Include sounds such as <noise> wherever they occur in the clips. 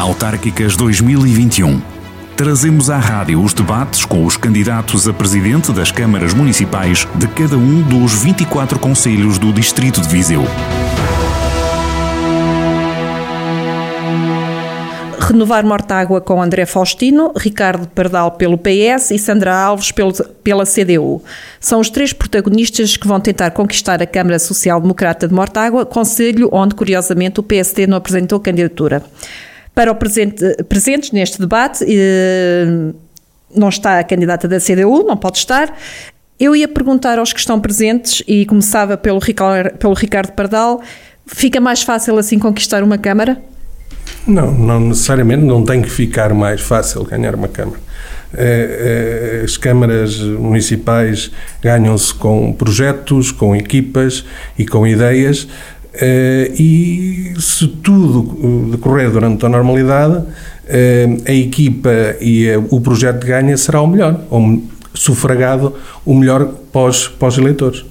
Autárquicas 2021. Trazemos à rádio os debates com os candidatos a presidente das câmaras municipais de cada um dos 24 conselhos do Distrito de Viseu. Renovar Mortágua com André Faustino, Ricardo Pardal pelo PS e Sandra Alves pelo, pela CDU. São os três protagonistas que vão tentar conquistar a Câmara Social Democrata de Mortágua, conselho onde, curiosamente, o PSD não apresentou candidatura. Para o presente, presentes neste debate, não está a candidata da CDU, não pode estar. Eu ia perguntar aos que estão presentes e começava pelo Ricardo, pelo Ricardo Pardal: fica mais fácil assim conquistar uma Câmara? Não, não necessariamente, não tem que ficar mais fácil ganhar uma Câmara. Eh, eh, as câmaras municipais ganham-se com projetos, com equipas e com ideias, e se tudo decorrer durante a normalidade, a equipa e o projeto de ganha será o melhor, ou sufragado o melhor pós-eleitores. Pós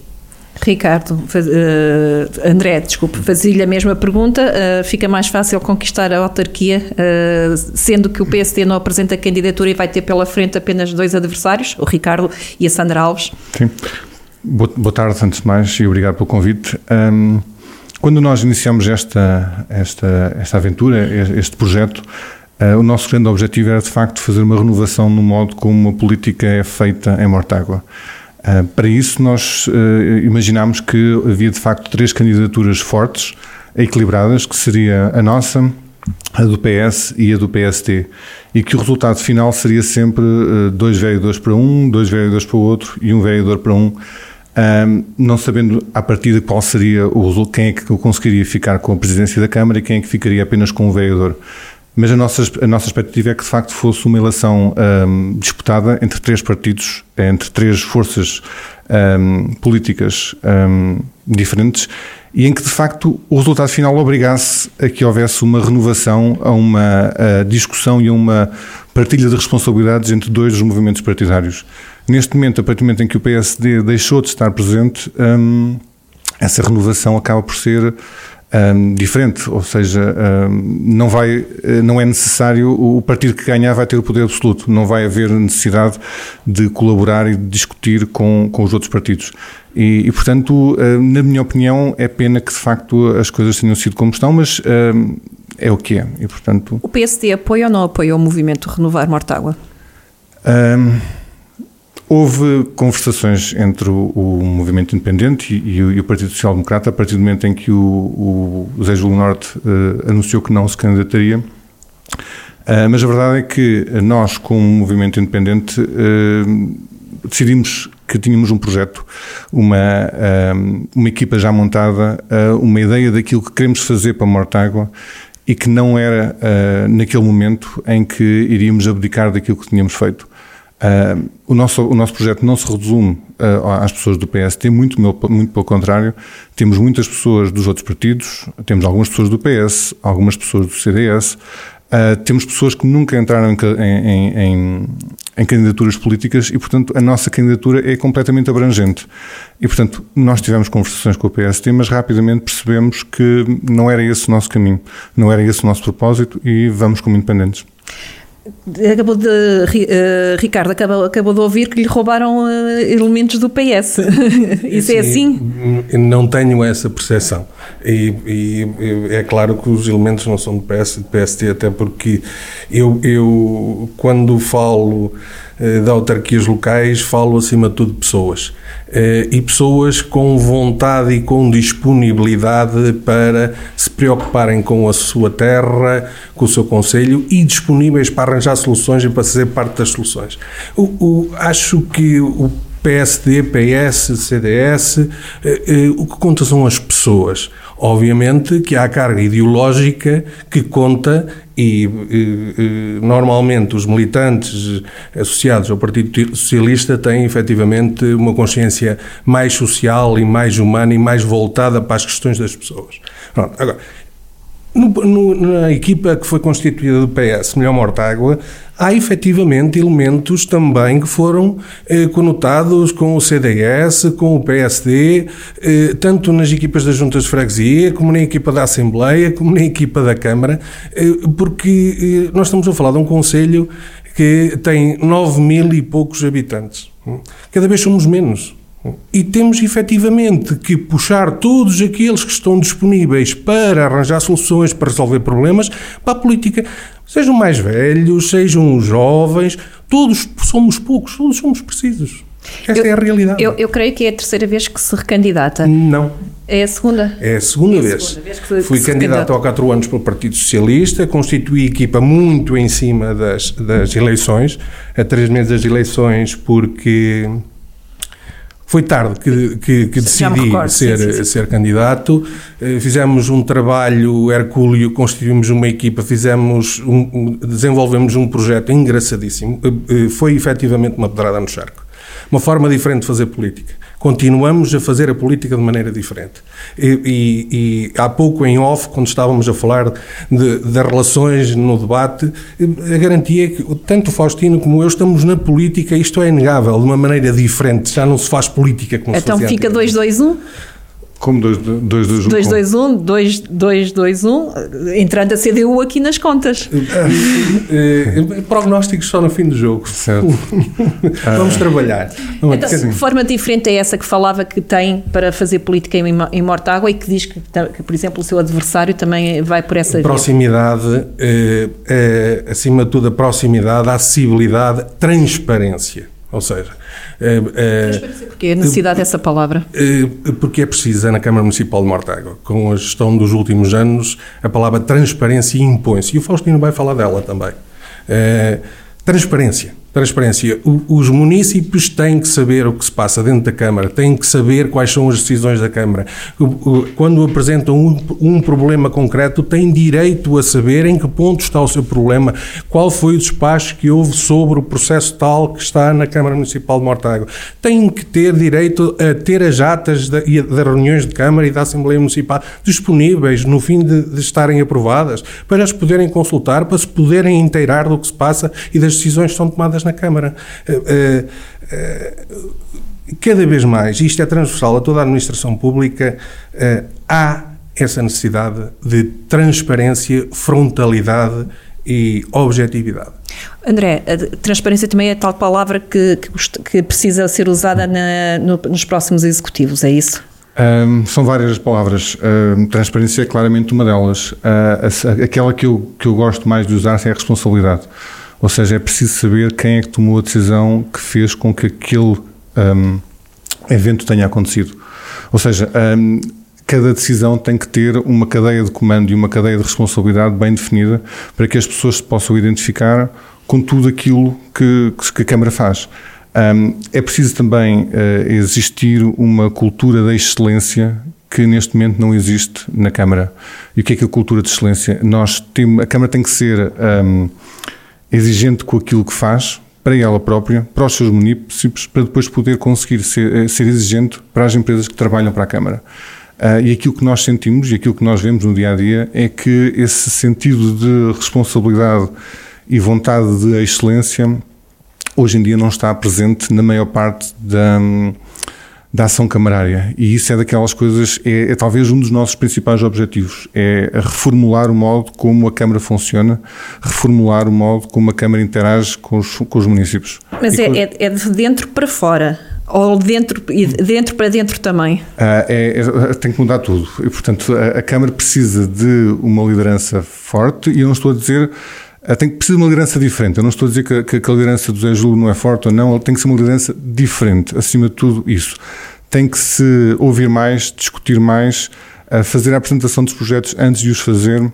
Ricardo, uh, André, desculpe, fazia-lhe a mesma pergunta. Uh, fica mais fácil conquistar a autarquia, uh, sendo que o PSD não apresenta candidatura e vai ter pela frente apenas dois adversários, o Ricardo e a Sandra Alves? Sim. Boa, boa tarde, antes de mais, e obrigado pelo convite. Um, quando nós iniciamos esta, esta, esta aventura, este projeto, o nosso grande objetivo era, de facto, fazer uma renovação no modo como a política é feita em Mortágua. Uh, para isso, nós uh, imaginámos que havia de facto três candidaturas fortes, equilibradas, que seria a nossa, a do PS e a do PST, e que o resultado final seria sempre dois vereadores para um, dois vereadores para o outro e um vereador para um, não sabendo à partida qual seria o resultado, quem é que conseguiria ficar com a presidência da Câmara e quem é que ficaria apenas com um vereador. Mas a nossa, a nossa expectativa é que de facto fosse uma eleição um, disputada entre três partidos, entre três forças um, políticas diferentes e em que de facto o resultado final obrigasse a que houvesse uma renovação, a uma a discussão e a uma partilha de responsabilidades entre dois dos movimentos partidários. Neste momento, a partir do momento em que o PSD deixou de estar presente, hum, essa renovação acaba por ser um, diferente, ou seja, um, não, vai, não é necessário, o partido que ganhar vai ter o poder absoluto, não vai haver necessidade de colaborar e de discutir com, com os outros partidos. E, e portanto, na minha opinião, é pena que de facto as coisas tenham sido como estão, mas é o que é. E, portanto, o PSD apoia ou não apoia o movimento Renovar Mortágua? Um, Houve conversações entre o, o movimento independente e, e, o, e, o, Partido Social Democrata a partir do momento em que o, o Zé Júlio Norte uh, anunciou que não se candidataria. Uh, mas a verdade é que nós, como movimento independente, uh, decidimos que tínhamos um projeto, uma, uma equipa já montada, uma ideia daquilo que queremos fazer para Mortágua e que não era naquele momento em que iríamos abdicar daquilo que tínhamos feito. Uh, o, nosso, o nosso projeto não se resume uh, às pessoas do PST, muito, muito pelo contrário. Temos muitas pessoas dos outros partidos, temos algumas pessoas do PS, algumas pessoas do CDS, uh, temos pessoas que nunca entraram em, em, em, em, candidaturas políticas e, portanto, a nossa candidatura é completamente abrangente. E, portanto, nós tivemos conversações com o PST, mas rapidamente percebemos que não era esse o nosso caminho, não era esse o nosso propósito e vamos como independentes. Acabou de, uh, Ricardo acabou, acabou de ouvir que lhe roubaram uh, elementos do PS. <laughs> Isso é assim? Não tenho essa percepção. E, e, é claro que os elementos não são do PS do PST, até porque eu, eu quando falo de autarquias locais, falo acima de tudo de pessoas. e pessoas com vontade e com disponibilidade para se preocuparem com a sua terra, com o seu conselho e disponíveis para arranjar soluções e para fazer parte das soluções. O, o, acho que o PSD, PS, CDS, eh, eh, o que conta são as pessoas. Obviamente que há a carga ideológica que conta e eh, normalmente os militantes associados ao Partido Socialista têm efetivamente uma consciência mais social e mais humana e mais voltada para as questões das pessoas. Pronto, agora, No, no, na equipa que foi constituída do PS, Melhor Mortágua, há efetivamente elementos também que foram eh, conotados com o CDS, com o PSD, eh, tanto nas equipas das juntas de freguesia, como na equipa da Assembleia, como na equipa da Câmara, eh, porque eh, nós estamos a falar de um Conselho que tem 9 mil e poucos habitantes. Cada vez somos menos. E temos efetivamente que puxar todos aqueles que estão disponíveis para arranjar soluções, para resolver problemas, para a política. Sejam mais velhos, sejam jovens, todos somos poucos, todos somos precisos. Esta eu, é a realidade. Eu, eu, creio que é a terceira vez que se recandidata. Não. É a segunda? É a segunda, é a vez. Segunda vez. que Fui que candidato há quatro anos pelo Partido Socialista, constituí equipa muito em cima das, das eleições, a três meses das eleições, porque foi tarde que, que, que decidi recordo, ser, sim, sim. ser candidato. Eh, fizemos um trabalho hercúleo, constituímos uma equipa, fizemos um, desenvolvemos um projeto engraçadíssimo. Eh, eh, foi efetivamente uma pedrada no charco. Uma forma diferente de fazer política continuamos a fazer a política de maneira diferente. E, e, e há pouco em off, quando estávamos a falar de, de, relações no debate, a garantia é que tanto o Faustino como eu estamos na política, isto é inegável, de uma maneira diferente, já não se faz política como então se Então fica 2-2-1? Como 221? 221, 221, entrando a CDU aqui nas contas. Uh, prognósticos só no fim do jogo. Certo. <laughs> Vamos trabalhar. Então, que forma diferente é essa que falava que tem para fazer política em, em Mortágua e que diz que, que, por exemplo, o seu adversário também vai por essa Proximidade, é, acima de tudo, a proximidade, a acessibilidade, transparência. Ou seja, Porquê a necessidade dessa palavra? Porque é precisa na Câmara Municipal de Mortágua. Com a gestão dos últimos anos, a palavra transparência impõe-se. E o Faustino vai falar dela também. Transparência. Transparência. Os municípios têm que saber o que se passa dentro da Câmara, têm que saber quais são as decisões da Câmara. Quando apresentam um, um, problema concreto, têm direito a saber em que ponto está o seu problema, qual foi o despacho que houve sobre o processo tal que está na Câmara Municipal de Mortágua. Têm que ter direito a ter as atas das reuniões de Câmara e da Assembleia Municipal disponíveis no fim de, de estarem aprovadas, para as poderem consultar, para se poderem inteirar do que se passa e das decisões que são tomadas na Câmara. Eh, eh, eh, cada vez mais, isto é transversal a toda a administração pública, há essa necessidade de transparência, frontalidade e objetividade. André, a transparência também é tal palavra que, que, que precisa ser usada na, no, nos próximos executivos, é isso? Um, são várias palavras. Um, transparência é claramente uma delas. Uh, aquela que eu, que eu gosto mais de usar é a responsabilidade. Ou seja, é preciso saber quem é que tomou a decisão que fez com que aquele um, evento tenha acontecido. Ou seja, um, cada decisão tem que ter uma cadeia de comando e uma cadeia de responsabilidade bem definida para que as pessoas se possam identificar com tudo aquilo que, que a Câmara faz. Um, é preciso também uh, existir uma cultura da excelência que neste momento não existe na Câmara. E o que é que é a cultura de excelência? Nós temos, a Câmara tem que ser um, exigente com aquilo que faz, para ela própria, para os seus municípios, para depois poder conseguir ser, eh, ser exigente para as empresas que trabalham para a Câmara. Uh, e aquilo que nós sentimos e aquilo que nós vemos no dia a dia é que esse sentido de responsabilidade e vontade de excelência hoje em dia não está presente na maior parte da. Um, da ação camarária. E isso é daquelas coisas, é, é, talvez um dos nossos principais objetivos, é reformular o modo como a Câmara funciona, reformular o modo como a Câmara interage com os, com os municípios. Mas é, é, é, de dentro para fora? Ou dentro, e dentro para dentro também? Ah, é, é, tem que mudar tudo. E, portanto, a, a Câmara precisa de uma liderança forte e eu não estou a dizer tem que precisar de uma liderança diferente. Eu não estou a dizer que, que a liderança do Zé Júlio não é forte ou não, tem que ser uma liderança diferente, acima de tudo isso. Tem que se ouvir mais, discutir mais, fazer a apresentação dos projetos antes de os fazer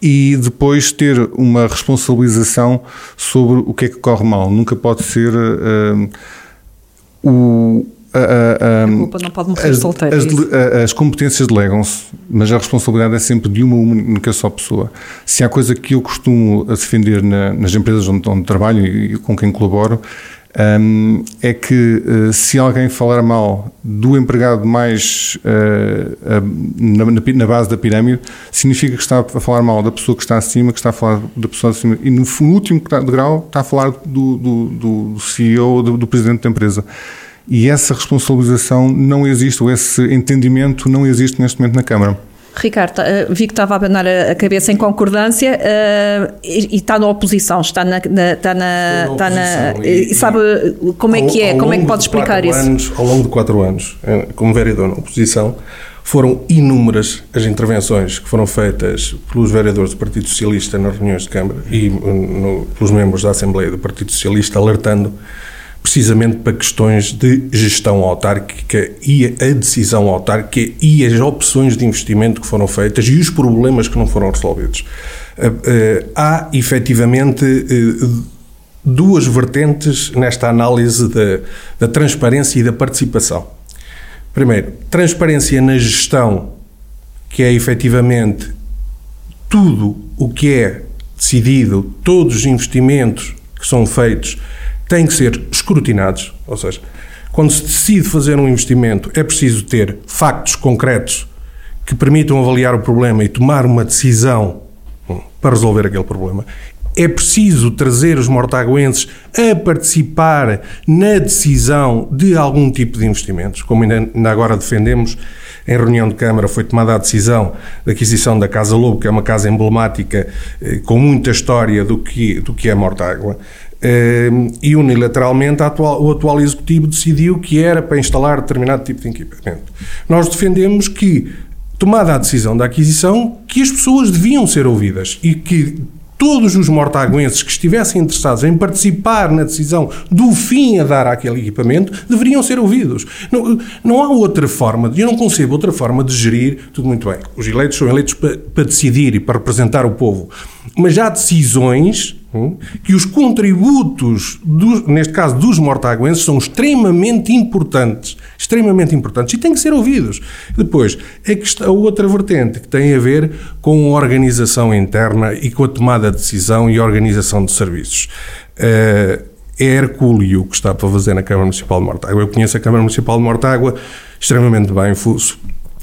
e depois ter uma responsabilização sobre o que é que corre mal. Nunca pode ser uh, o a, a, a, culpa não pode morrer as, solteira. As, é as, competências delegam-se, mas a responsabilidade é sempre de uma única só pessoa. Se há coisa que eu costumo defender na, nas empresas onde, onde trabalho e, e, com quem colaboro, um, é que uh, se alguém falar mal do empregado mais uh, uh, na, na, base da pirâmide, significa que está a falar mal da pessoa que está acima, que está a falar da pessoa acima, e no, no último degrau está a falar do, do, do CEO, do, do presidente da empresa. E essa responsabilização não existe, ou esse entendimento não existe neste momento na Câmara. Ricardo, eh, vi que estava a abanar a cabeça em concordância uh, e, e, está na oposição, está na, na, está na, está na e, sabe como é que é, como é que pode explicar isso? Anos, ao longo de quatro anos, eh, como vereador na oposição, foram inúmeras as intervenções que foram feitas pelos vereadores do Partido Socialista nas reuniões de Câmara e no, pelos membros da Assembleia do Partido Socialista alertando precisamente para questões de gestão autárquica e a decisão autárquica e as opções de investimento que foram feitas e os problemas que não foram resolvidos. Eh, eh, há, efetivamente, eh, duas vertentes nesta análise da, da transparência e da participação. Primeiro, transparência na gestão, que é efetivamente tudo o que é decidido, todos os investimentos que são feitos têm que ser escrutinados, ou seja, quando se decide fazer um investimento, é preciso ter factos concretos que permitam avaliar o problema e tomar uma decisão hum, para resolver aquele problema. É preciso trazer os mortagoenses a participar na decisão de algum tipo de investimentos, como ainda agora defendemos em reunião de Câmara foi tomada a decisão da aquisição da Casa Lobo, que é uma casa emblemática eh, com muita história do que, do que é Mortágua. Uh, e unilateralmente atual, o atual Executivo decidiu que era para instalar determinado tipo de equipamento. Nós defendemos que, tomada a decisão da aquisição, que as pessoas deviam ser ouvidas e que todos os mortaguenses que estivessem interessados em participar na decisão do fim a dar àquele equipamento deveriam ser ouvidos. Não, não há outra forma, eu não concebo outra forma de gerir, tudo muito bem. Os eleitos são eleitos para, para decidir e para representar o povo. Mas há decisões que os contributos, do, neste caso dos mortaguenses, são extremamente importantes. Extremamente importantes e têm que ser ouvidos. Depois, é que está a outra vertente que tem a ver com a organização interna e com a tomada de decisão e a organização de serviços. Uh, é Hercúleo que está para fazer na Câmara Municipal de Mortágua. Eu conheço a Câmara Municipal de Mortágua extremamente bem,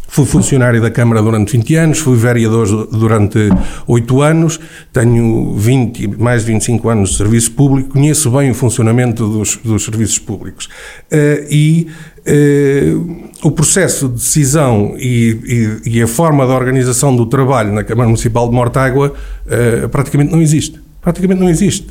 Fui funcionário da Câmara durante 20 anos, fui vereador durante 8 anos, tenho 20, mais de 25 anos de serviço público, conheço bem o funcionamento dos, dos serviços públicos. Uh, e uh, o processo de decisão e, e, e, a forma de organização do trabalho na Câmara Municipal de Mortágua uh, praticamente não existe. Praticamente não existe.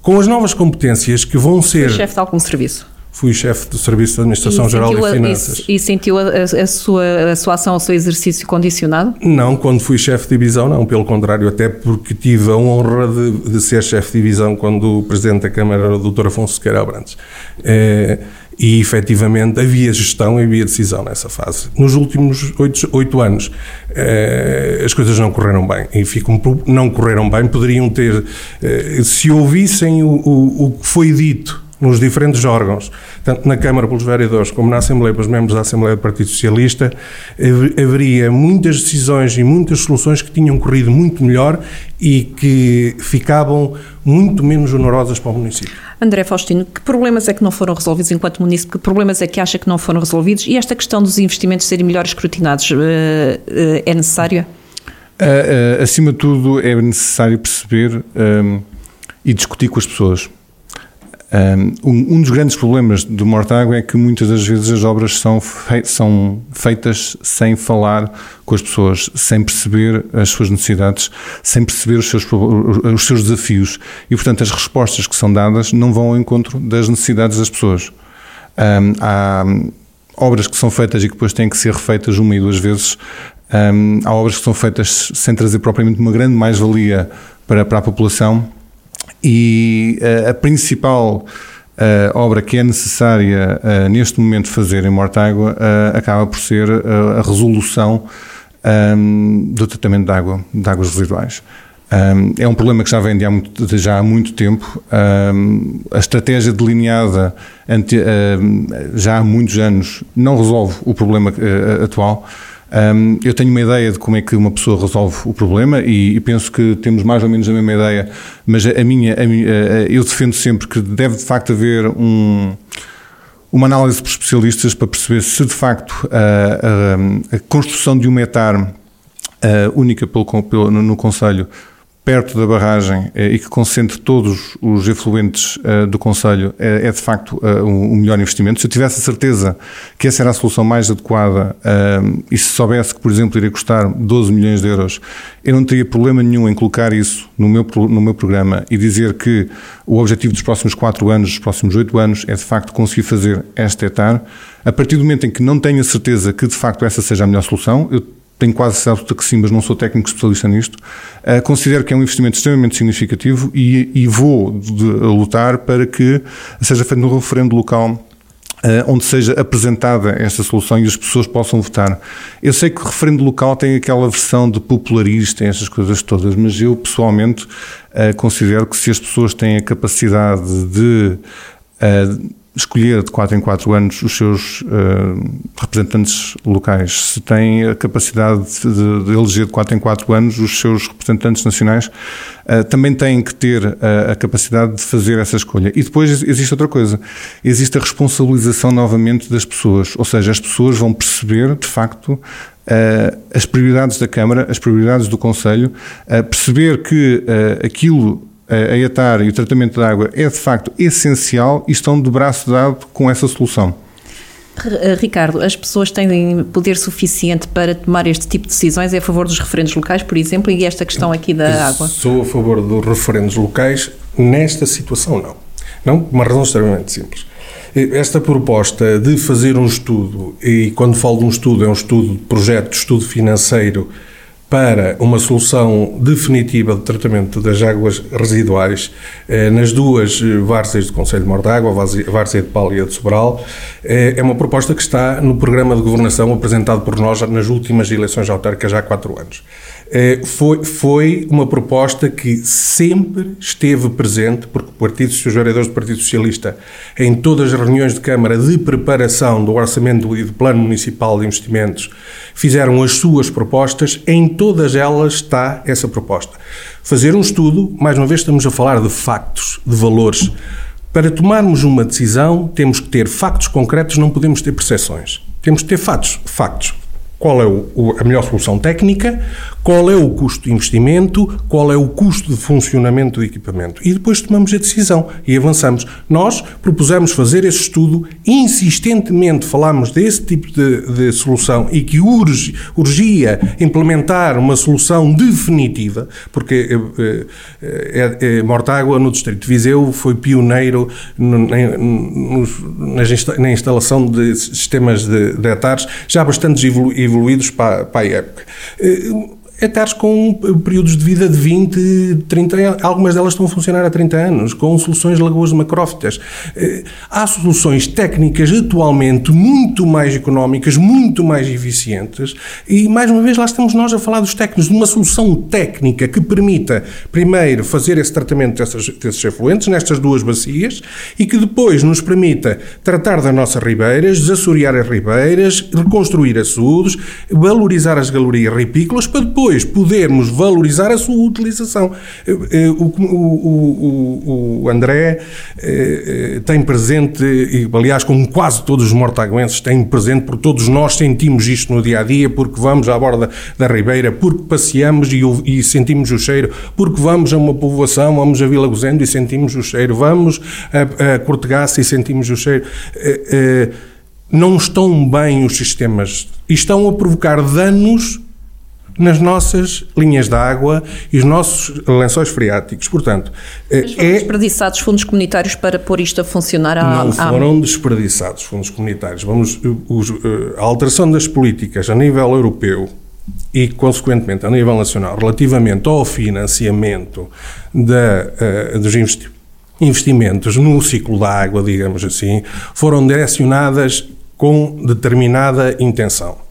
com as novas competências que vão ser. Foi chefe de algum serviço? Fui chefe do Serviço de Administração Geral de Finanças. E, e sentiu a, a, sua, a sua ação, o seu exercício condicionado? Não, quando fui chefe de divisão, não. Pelo contrário, até porque tive a honra de, de ser chefe de divisão quando o Presidente da Câmara era o Dr. Afonso Sequeira Abrantes. É, e efetivamente havia gestão e havia decisão nessa fase. Nos últimos oito, oito anos eh, as coisas não correram bem e ficam, não correram bem, poderiam ter, eh, se ouvissem o, o, o que foi dito nos diferentes órgãos, tanto na Câmara pelos vereadores como na Assembleia pelos membros da Assembleia do Partido Socialista, haveria muitas decisões e muitas soluções que tinham corrido muito melhor e que ficavam muito menos onerosas para o município. André Faustino, que problemas é que não foram resolvidos enquanto município? Que problemas é que acha que não foram resolvidos? E esta questão dos investimentos serem melhor escrutinados eh, eh, é necessária? Uh, acima de tudo, é necessário perceber um, e discutir com as pessoas. Um, um dos grandes problemas do Mortágua é que muitas das vezes as obras são, fei são feitas sem falar com as pessoas, sem perceber as suas necessidades, sem perceber os seus, os seus desafios e, portanto, as respostas que são dadas não vão ao encontro das necessidades das pessoas. Um, há obras que são feitas e que depois têm que ser refeitas uma e duas vezes. Um, há obras que são feitas sem trazer propriamente uma grande mais-valia para, para a população e uh, a principal uh, obra que é necessária uh, neste momento fazer em Mortágua acaba por ser a resolução um, do tratamento de água, de águas residuais. Um, é um problema que já vem de há muito, já há muito tempo. Um, a estratégia delineada ante, já há muitos anos não resolve o problema atual. Um, eu tenho uma ideia de como é que uma pessoa resolve o problema e, e penso que temos mais ou menos a mesma ideia, mas a, a minha, a eu defendo sempre que deve de facto haver um uma análise por especialistas para perceber se de facto a, a, a construção de uma etar única pelo, pelo, no, no Conselho perto da barragem eh, e que concentre todos os efluentes eh, do Conselho é, é de facto eh, o melhor investimento. Se eu tivesse a certeza que essa era a solução mais adequada e se soubesse que, por exemplo, iria custar 12 milhões de euros, eu não teria problema nenhum em colocar isso no meu, no meu programa e dizer que o objetivo dos próximos 4 anos, dos próximos 8 anos, é de facto conseguir fazer esta etar. A partir do momento em que não tenho a certeza que de facto essa seja a melhor solução, eu tenho quase certo que sim, mas não sou técnico especialista nisto. Uh, considero que é um investimento extremamente significativo e, e vou de, lutar para que seja feito no referendo local Uh, onde seja apresentada esta solução e as pessoas possam votar. Eu sei que o referendo local tem aquela versão de popularista, essas coisas todas, mas eu pessoalmente uh, considero que se as pessoas têm a capacidade de escolher de 4 em 4 anos os seus uh, representantes locais, se tem a capacidade de, de, eleger de 4 em 4 anos os seus representantes nacionais, uh, também têm que ter a, a, capacidade de fazer essa escolha. E depois existe outra coisa, existe a responsabilização novamente das pessoas, ou seja, as pessoas vão perceber, de facto, uh, as prioridades da Câmara, as prioridades do Conselho, perceber que aquilo a ETAR e o tratamento da água é de facto essencial e estão de braço dado com essa solução. Eh, Ricardo, as pessoas têm poder suficiente para tomar este tipo de decisões? É a favor dos referendos locais, por exemplo, e esta questão aqui da água? Sou a favor dos referendos locais, nesta situação não. Não, por uma razão extremamente simples. Esta proposta de fazer um estudo, e quando falo de um estudo, é um estudo de projeto, estudo financeiro, para uma solução definitiva de tratamento das águas residuais eh, nas duas eh, várzeas do Conselho de Mortágua, a várzea de Pal e a de Sobral, eh, é uma proposta que está no programa de governação apresentado por nós nas últimas eleições autárquicas há quatro anos. Eh, foi, foi uma proposta que sempre esteve presente, porque o Partido, os vereadores do Partido Socialista, em todas as reuniões de Câmara de preparação do Orçamento e do Plano Municipal de Investimentos, fizeram as suas propostas, em todas elas está essa proposta. Fazer um estudo, mais uma vez estamos a falar de factos, de valores. Para tomarmos uma decisão, temos que ter factos concretos, não podemos ter percepções. Temos que ter fatos, factos qual é o, a melhor solução técnica, qual é o custo de investimento, qual é o custo de funcionamento do equipamento. E depois tomamos a decisão e avançamos. Nós propusemos fazer esse estudo, insistentemente falámos desse tipo de, de solução e que urge, urgia implementar uma solução definitiva, porque eh, eh, é, é, Mortágua, no Distrito de Viseu, foi pioneiro no, na, na instalação de sistemas de, de hectares já bastante evoluídos para, para a época. Eh, hectares com períodos de vida de 20, 30 anos. Algumas delas estão a funcionar há 30 anos, com soluções de lagoas macrófitas. Eh, há soluções técnicas atualmente muito mais económicas, muito mais eficientes e, mais uma vez, lá estamos nós a falar dos técnicos, de uma solução técnica que permita, primeiro, fazer esse tratamento desses, desses efluentes nestas duas bacias e que depois nos permita tratar das nossas ribeiras, desassorear as ribeiras, reconstruir açudes, valorizar as galerias ripícolas para depois depois podermos valorizar a sua utilização. Eh, eh, o, o, o André eh, tem presente, e, aliás, como quase todos os mortaguenses têm presente, porque todos nós sentimos isto no dia a dia, porque vamos à borda da Ribeira, porque passeamos e, e sentimos o cheiro, porque vamos a uma povoação, vamos a Vila Gozendo e sentimos o cheiro, vamos a, a Cortegaça e sentimos o cheiro. Não estão bem os sistemas e estão a provocar danos nas nossas linhas de água e os nossos lençóis freáticos. Portanto, Mas foram é... desperdiçados fundos comunitários para pôr isto a funcionar Não foram desperdiçados fundos comunitários. Vamos, os, eh, a alteração das políticas a nível europeu e, consequentemente, a nível nacional, relativamente ao financiamento da, uh, dos investimentos no ciclo da água, digamos assim, foram direcionadas com determinada intenção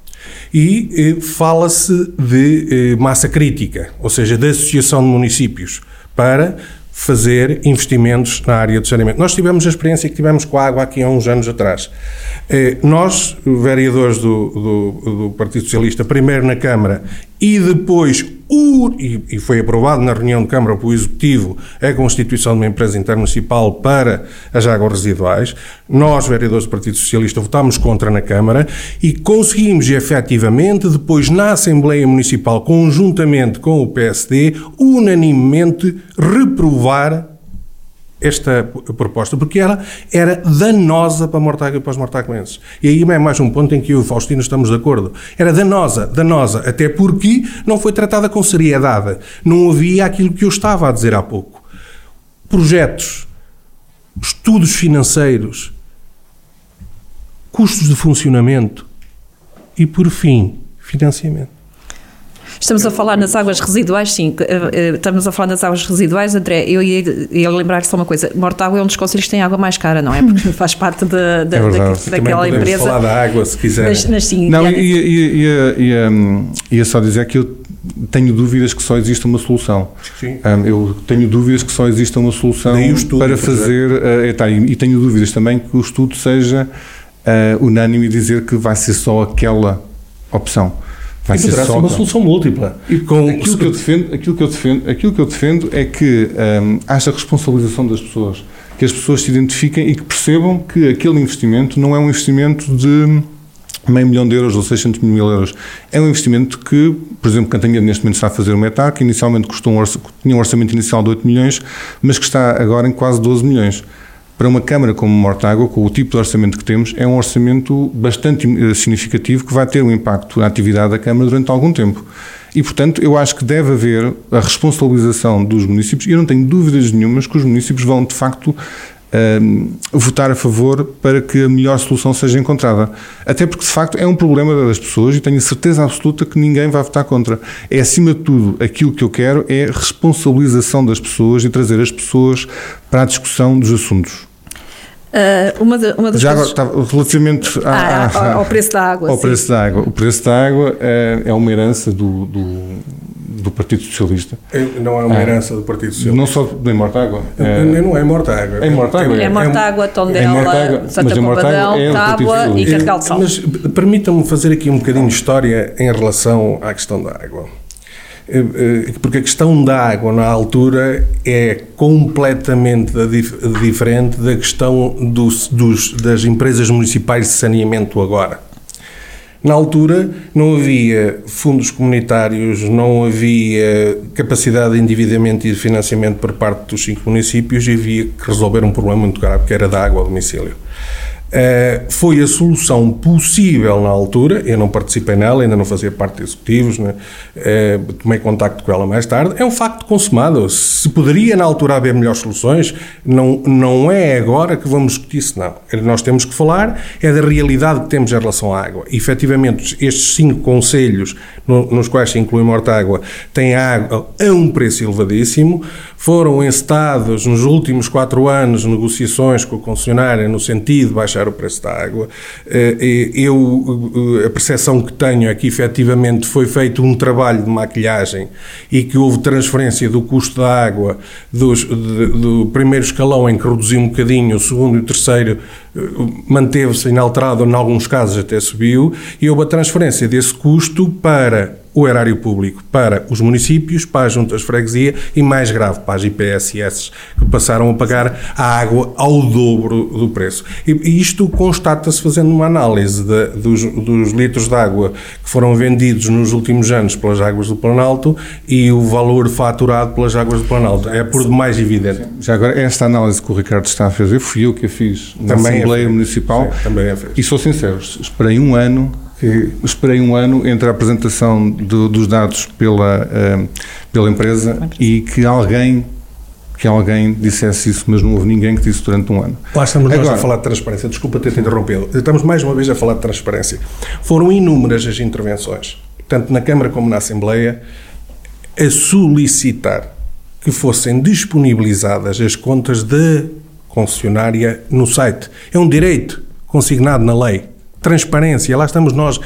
e eh, fala-se de eh, massa crítica, ou seja, da associação de municípios, para fazer investimentos na área do saneamento. Nós tivemos a experiência que tivemos com a água aqui há uns anos atrás. Eh, nós, vereadores do, do, do Partido Socialista, primeiro na Câmara e depois, o, e, foi aprovado na reunião de Câmara pelo Executivo, a constituição de uma empresa intermunicipal para as águas residuais. Nós, vereadores do Partido Socialista, votámos contra na Câmara e conseguimos efetivamente, depois na Assembleia Municipal, conjuntamente com o PSD, unanimemente reprovar esta proposta, porque ela era danosa para Mortágua para os mortaguenses. E aí é mais um ponto em que eu e o Faustino estamos de acordo. Era danosa, danosa, até porque não foi tratada com seriedade. Não havia aquilo que eu estava a dizer há pouco. Projetos, estudos financeiros, custos de funcionamento e, por fim, financiamento. Estamos a falar nas águas residuais, sim. Eh, eh, estamos a falar nas águas residuais, André. Eu ia, ia lembrar só uma coisa: Mortágua é um dos conselhos que tem água mais cara, não é? Porque <laughs> faz parte de, de, é da, daquela empresa. falar da água se quiser. Mas, mas sim, não, ia, ia, ia, ia, só dizer que eu tenho dúvidas que só existe uma solução. Sim. Um, eu tenho dúvidas que só existe uma solução estudo, para fazer. Uh, tá, e, e tenho dúvidas também que o estudo seja uh, unânime e dizer que vai ser só aquela opção. Vai ser só uma solução múltipla. E com aquilo que eu defendo, aquilo que eu defendo, aquilo que eu defendo é que um, haja responsabilização das pessoas, que as pessoas se identifiquem e que percebam que aquele investimento não é um investimento de meio milhão de euros ou 600 mil euros. É um investimento que, por exemplo, Cantanhede neste momento está a fazer uma ETA, que inicialmente custou um, tinha um orçamento inicial de 8 milhões, mas que está agora em quase 12 milhões para uma Câmara como Mortágua, com o tipo de orçamento que temos, é um orçamento bastante eh, significativo que vai ter um impacto na atividade da Câmara durante algum tempo. E, portanto, eu acho que deve haver a responsabilização dos municípios, e eu não tenho dúvidas nenhumas que os municípios vão, de facto, votar a favor para que a melhor solução seja encontrada. Até porque, de facto, é um problema das pessoas e tenho a certeza absoluta que ninguém vai votar contra. É, acima de tudo, aquilo que eu quero é responsabilização das pessoas e trazer as pessoas para a discussão dos assuntos. Uh, uma, de, uma das Já coisas... agora, relativamente ah, à, ao preço da água. Ao sim. preço da água. O preço da água é, é uma herança do, do, do, Partido Socialista. É, não é uma ah. herança do Partido Socialista. Não só de Mortágua. É, não é Mortágua. É Mortágua. É Mortágua, Tondela, é Santa Combadão, é Tábua e Carregal de Sal. Mas permitam-me fazer aqui um bocadinho de história em relação à questão da água. Eh, eh, porque a questão da água na altura é completamente diferente da questão dos, dos, das empresas municipais de saneamento agora. Na altura não havia fundos comunitários, não havia capacidade de endividamento e de financiamento por parte dos cinco municípios e havia que resolver um problema muito grave, que era da água ao domicílio. Uh, foi a solução possível na altura, eu não participei nela, ainda não fazia parte de executivos, né? uh, tomei contacto com ela mais tarde, é um facto consumado. Se poderia na altura haver melhores soluções, não, não é agora que vamos discutir isso, não. Nós temos que falar é da realidade que temos em relação à água. E, efetivamente, estes cinco conselhos, no, nos quais se inclui Mortágua, têm água a um preço elevadíssimo, foram encetados nos últimos quatro anos negociações com a concessionária no sentido de baixar o preço da água. Eh, eu, eh, a percepção que tenho é que efetivamente foi feito um trabalho de maquilhagem e que houve transferência do custo da água dos, do primeiro escalão em que reduziu um bocadinho, o segundo e o terceiro eh, manteve-se inalterado, em alguns casos até subiu, e houve a transferência desse custo para o erário público para os municípios, para as juntas de freguesia e, mais grave, para as IPSS, que passaram a pagar a água ao dobro do preço. E, isto constata-se fazendo uma análise de, dos, dos, litros de água que foram vendidos nos últimos anos pelas águas do Planalto e o valor faturado pelas águas do Planalto. É por demais evidente. Já agora, esta análise que o Ricardo está a fazer, fui eu que a fiz na também Assembleia é Municipal. Sim, também é fez. E sou sincero, esperei um ano esperei um ano entre a apresentação do, dos dados pela, uh, pela empresa e que alguém que alguém dissesse isso, mas não houve ninguém que disse durante um ano. Lá estamos Agora, nós a falar de transparência. Desculpa ter-te interrompido. Estamos mais uma vez a falar de transparência. Foram inúmeras as intervenções, tanto na Câmara como na Assembleia, a solicitar que fossem disponibilizadas as contas da concessionária no site. É um direito consignado na lei transparência, lá estamos nós.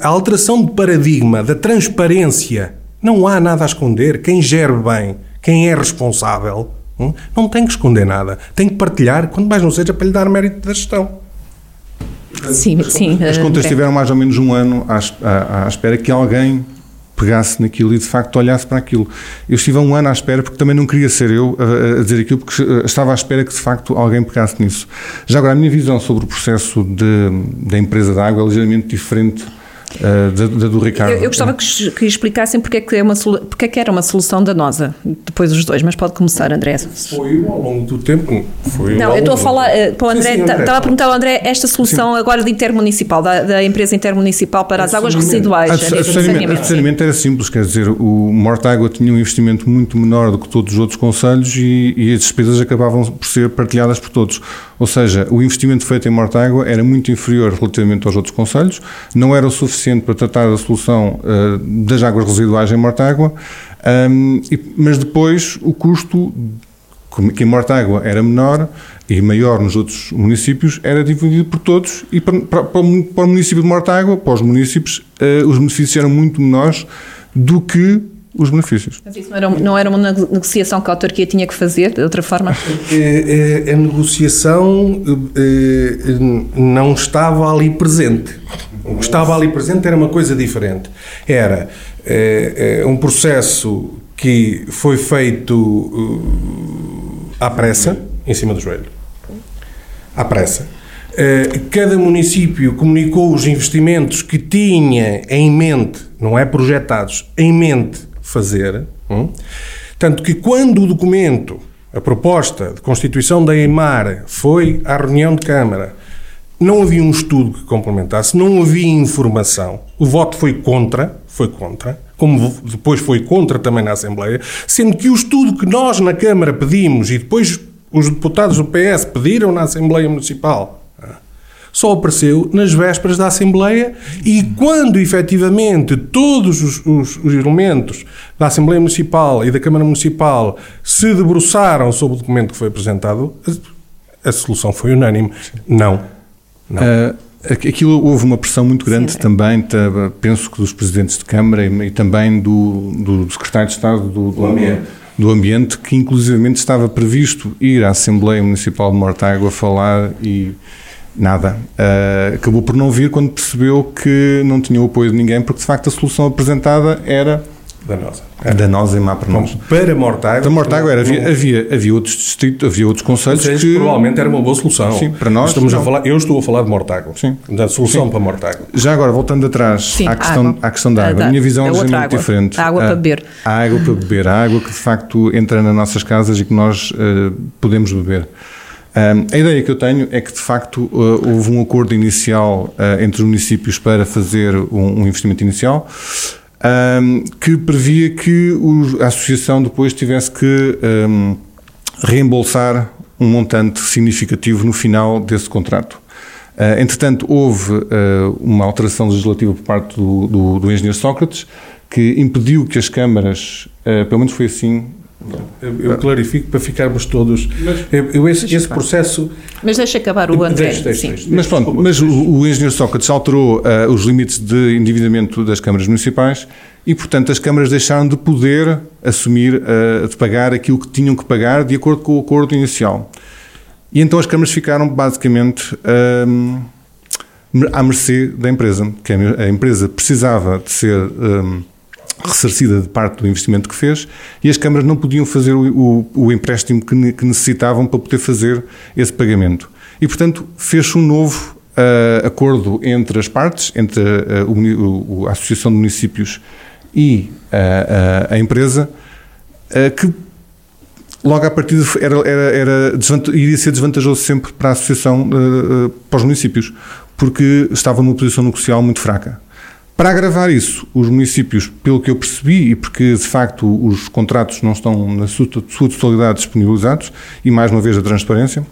A alteração de paradigma da transparência, não há nada a esconder. Quem gere bem, quem é responsável, hum, não tem que esconder nada. Tem que partilhar, quando mais não seja para lhe dar mérito da gestão. Sim, sim. As contas tiveram mais ou menos um ano à, à, à espera que alguém pegasse naquilo e de facto olhasse para aquilo. Eu estive um ano à espera porque também não queria ser eu a, a, dizer aquilo, porque estava à espera que de facto alguém pegasse nisso. Já agora, a minha visão sobre o processo de, da empresa da água é ligeiramente diferente uh, da, da, do Ricardo. Eu, eu gostava que, que explicassem porque é que, é uma, porque é que era uma solução danosa, depois os dois, mas pode começar, André. Foi ao longo do tempo. Foi não, eu estou a falar uh, para o André, estava a perguntar ao André esta solução sim. agora de intermunicipal, da, da empresa intermunicipal para as águas residuais. A, a, a saneamento era simples, quer dizer, o Mortágua tinha um investimento muito menor do que todos os outros conselhos e, e as despesas acabavam por ser partilhadas por todos. Ou seja, o investimento feito em Mortágua era muito inferior relativamente aos outros conselhos, não era o suficiente para tratar da solução uh, das águas residuais em Mortágua, um, e, mas depois o custo que em Mortágua era menor e maior nos outros municípios, era dividido por todos e para, para, para o município de Mortágua, para os municípios, uh, os benefícios eram muito menores do que os benefícios. Mas isso não era, não era, uma negociação que a autarquia tinha que fazer, de outra forma? A, a, a negociação eh, não estava ali presente. O que estava ali presente era uma coisa diferente. Era é, é, um processo que foi feito uh, à pressa, em cima do joelho. À pressa. Uh, cada município comunicou os investimentos que tinha em mente, não é projetados, em mente fazer. Hum? Tanto que quando o documento, a proposta de constituição da EMAR foi à reunião de Câmara, não havia um estudo que complementasse, não havia informação, o voto foi contra, foi contra, como depois foi contra também na Assembleia, sendo que o estudo que nós na Câmara pedimos e depois os deputados do PS pediram na Assembleia Municipal só apareceu nas vésperas da Assembleia e quando efetivamente todos os, os, os, elementos da Assembleia Municipal e da Câmara Municipal se debruçaram sobre o documento que foi apresentado, a, a solução foi unânime. Não. Não. Uh, aquilo houve uma pressão muito grande Sim, é. também, penso que dos presidentes de Câmara e, e também do, do, secretário de Estado do, do, ambiente. do, Ambiente, que inclusivamente estava previsto ir à Assembleia Municipal de Mortágua falar e Nada. Uh, acabou por não vir quando percebeu que não tinha o apoio de ninguém, porque de facto a solução apresentada era danosa. Era. Danosa e má para nós. Para Mortágua. Para Mortágua era, havia, havia, havia outros distritos, havia outros conselhos que... Provavelmente era uma boa solução. Sim, para nós... Estamos a falar, eu estou a falar de Mortágua. Sim. Da solução Sim. para Mortágua. Já agora, voltando atrás Sim, à, questão, água. à questão da água. A, minha visão é ligeiramente diferente. A água a, para beber. A água para beber. A água que de facto entra nas nossas casas e que nós uh, podemos beber. A ideia que eu tenho é que, de facto, uh, houve um acordo inicial uh, entre os municípios para fazer um, investimento inicial que previa que a associação depois tivesse que reembolsar um montante significativo no final desse contrato. Uh, entretanto, houve uma alteração legislativa por parte do, do, do engenheiro Sócrates que impediu que as câmaras, pelo menos foi assim eu, eu clarifico para ficarmos todos. Mas, eu, eu esse, esse processo. Mas deixa acabar o André. Deixa, deixa, deixa, mas pronto, mas o, o engenheiro Sócrates alterou uh, os limites de endividamento das câmaras municipais e, portanto, as câmaras deixaram de poder assumir, uh, de pagar aquilo que tinham que pagar de acordo com o acordo inicial. E então as câmaras ficaram basicamente um, à mercê da empresa, que a empresa precisava de ser. Um, ressarcida de parte do investimento que fez e as câmaras não podiam fazer o, o, o empréstimo que, que, necessitavam para poder fazer esse pagamento. E, portanto, fez-se um novo uh, acordo entre as partes, entre uh, o, a Associação de Municípios e uh, a empresa, que logo a partir era, era, era iria ser desvantajoso sempre para a Associação, para os municípios, porque estava numa posição negocial muito fraca. Para agravar isso, os municípios, pelo que eu percebi, e porque de facto os contratos não estão na sua, totalidade disponibilizados, e mais uma vez a transparência,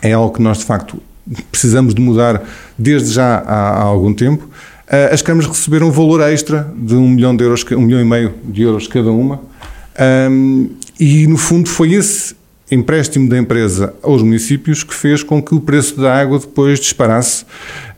é algo que nós de facto precisamos de mudar desde já há, há algum tempo. Uh, as câmaras receberam um valor extra de um milhão de euros, um milhão e meio de euros cada uma, um, e no fundo foi esse empréstimo da empresa aos municípios que fez com que o preço da água depois disparasse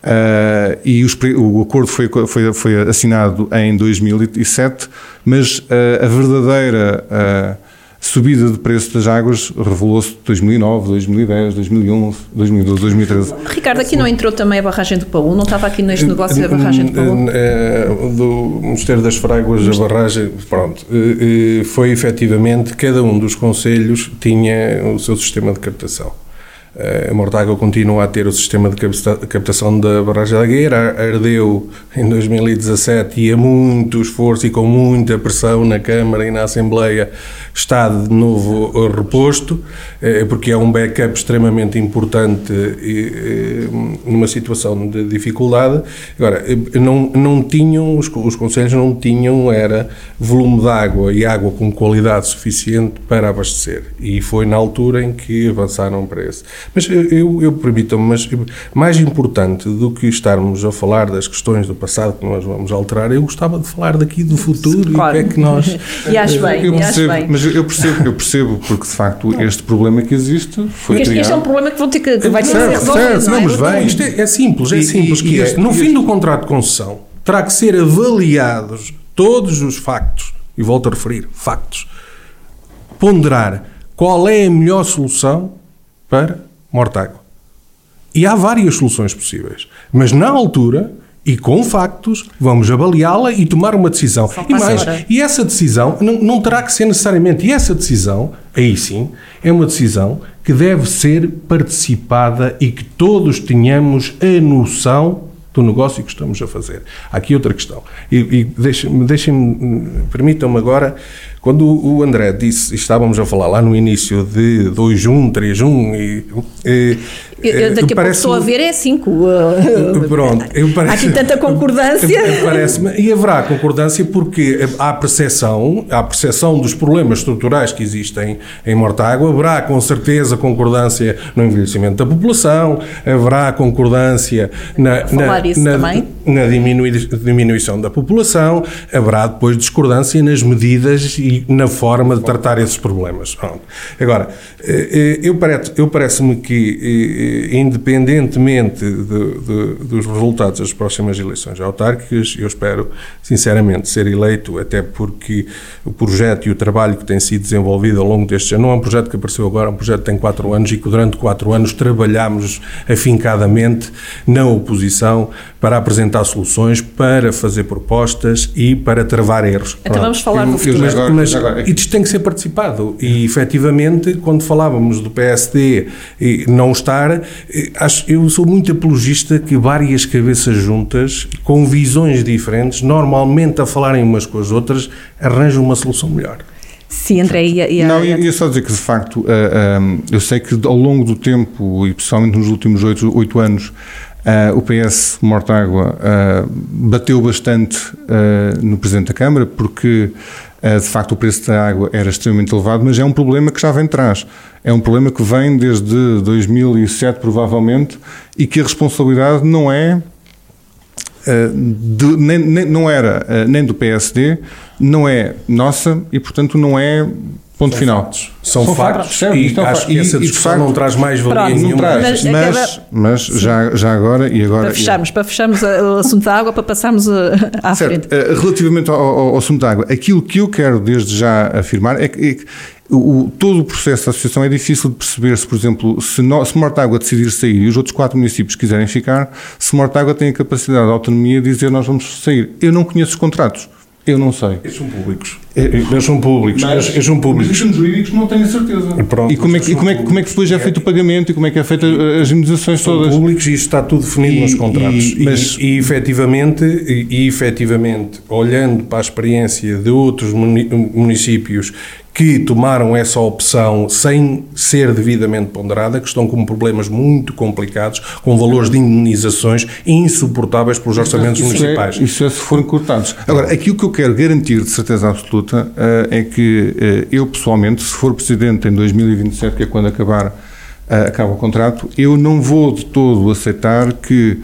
Uh, e os, o acordo foi, foi, foi, assinado em 2007, mas uh, a verdadeira uh, subida de preço das águas revelou-se 2009, 2010, 2011, 2012, 2013. Ricardo, aqui não entrou também a barragem do Paú? Não estava aqui neste negócio da barragem do Paú? Eh, do Ministério das Fráguas, a barragem, pronto, eh, eh, foi efetivamente, cada um dos conselhos tinha o seu sistema de captação. Eh, a Mortágua continua a ter o sistema de captação da barragem da Gueira, ardeu em 2017 e a muito esforço e com muita pressão na Câmara e na Assembleia está de novo reposto, eh, porque é um backup extremamente importante eh, numa situação de dificuldade. Agora, não, não tinham, os, os conselhos não tinham, era volume de água e água com qualidade suficiente para abastecer. E foi na altura em que avançaram para esse. Mas eu, eu permitam-me, mas mais importante do que estarmos a falar das questões do passado que nós vamos alterar, eu gostava de falar daqui do futuro claro. e o que é que nós. <laughs> e acho bem, eu percebo, bem. Mas eu percebo, eu percebo, porque de facto este problema que existe foi este, criado. este é um problema que, vão ter que, que vai ter que ser Certo, resolvido. certo, não é? mas bem, isto é, é simples, é E- simples. e- que e é, este- no e fim este- do contrato de concessão, terá que ser avaliados todos os factos, e volto a referir, factos, ponderar qual é a melhor solução para Mortágua. E há várias soluções possíveis. Mas na altura e com factos, vamos avaliá-la e tomar uma decisão. E mais, hora. e essa decisão não, não terá que ser necessariamente. E essa decisão, aí sim, é uma decisão que deve ser participada e que todos tenhamos a noção do negócio que estamos a fazer. Há aqui outra questão. E, e deixem-me, deixem-me, permitam-me agora, quando o André disse, estávamos a falar lá no início de 2-1, 3-1, e, e, Eu, eu daqui a pouco estou a ver é 5. <laughs> Pronto, eu Há parece- aqui tanta concordância. <laughs> Parece-me, e haverá concordância porque há percepção, há percepção dos problemas estruturais que existem em Mortágua, haverá com certeza concordância no envelhecimento da população, haverá concordância na, na, na, na diminui- diminuição da população, haverá depois discordância nas medidas e na forma de tratar esses problemas. Pronto. Agora, eh, eh, eu parece- eu parece-me que, eh, independentemente de- de- dos resultados das próximas eleições autárquicas, eu espero, sinceramente, ser eleito, até porque o projeto e o trabalho que tem sido desenvolvido ao longo destes anos, não é um projeto que apareceu agora, é um projeto que tem quatro anos e que durante quatro anos trabalhámos afincadamente na oposição para apresentar soluções, para fazer propostas e para travar erros. Então Pronto. vamos falar do futuro. Mas, agora- mas agora- isto tem que ser participado e efetivamente quando falávamos do PSD e não estar, eh, acho, eu sou muito apologista que várias cabeças juntas, com visões diferentes, normalmente a falarem umas com as outras, arranjam uma solução melhor. Sim, André, e, a- e a- Não, ia, ia só dizer que de facto, ah, ah, eu sei que ao longo do tempo, e principalmente nos últimos oito, oito anos, ah, o PS Mortágua ah, bateu bastante ah, no Presidente da Câmara, porque de facto o preço da água era extremamente elevado, mas é um problema que já vem de trás. É um problema que vem desde 2007, provavelmente, e que a responsabilidade não é Uh, de- nem, nem- não era uh, nem do PSD, não é nossa e, portanto, não é ponto final. São, factos, certo, e isto é acho que essa de discussão facto, não traz mais valia Não nenhuma. traz, Mas mas, mas, já, já agora e agora. para fecharmos, para fecharmos a- o assunto da água, para passarmos a- à frente. Certo. Uh, Relativamente ao, ao, ao assunto da água, aquilo que eu quero desde já afirmar é que, é que o, todo o processo da associação é difícil de perceber se, por exemplo, se, no, se Mortágua decidir sair e os outros quatro municípios quiserem ficar, se Mortágua tem a capacidade de autonomia de dizer nós vamos sair. Eu não conheço os contratos. Eu não sei. Eles são públicos. Eles são públicos. Eles, eles são Mas públicos. os jurídicos não tenho certeza. E pronto, e como é, que, mas e como, é, que- como é que depois é feito o pagamento e como é que é feita as indenizações São todas? públicos e isto está tudo definido E- nos contratos. e- E, mas- e, efetivamente, e, e efetivamente, olhando para a experiência de outros muni- municípios que tomaram essa opção sem ser devidamente ponderada, que estão com problemas muito complicados, com valores de indenizações insuportáveis pelos orçamentos Isso municipais. É, isso é se forem cortados. Agora, aquilo que eu quero garantir de certeza absoluta eh, é que eh, eu, pessoalmente, se for presidente em 2027, que é quando acabar, eh, acaba o contrato, eu não vou de todo aceitar que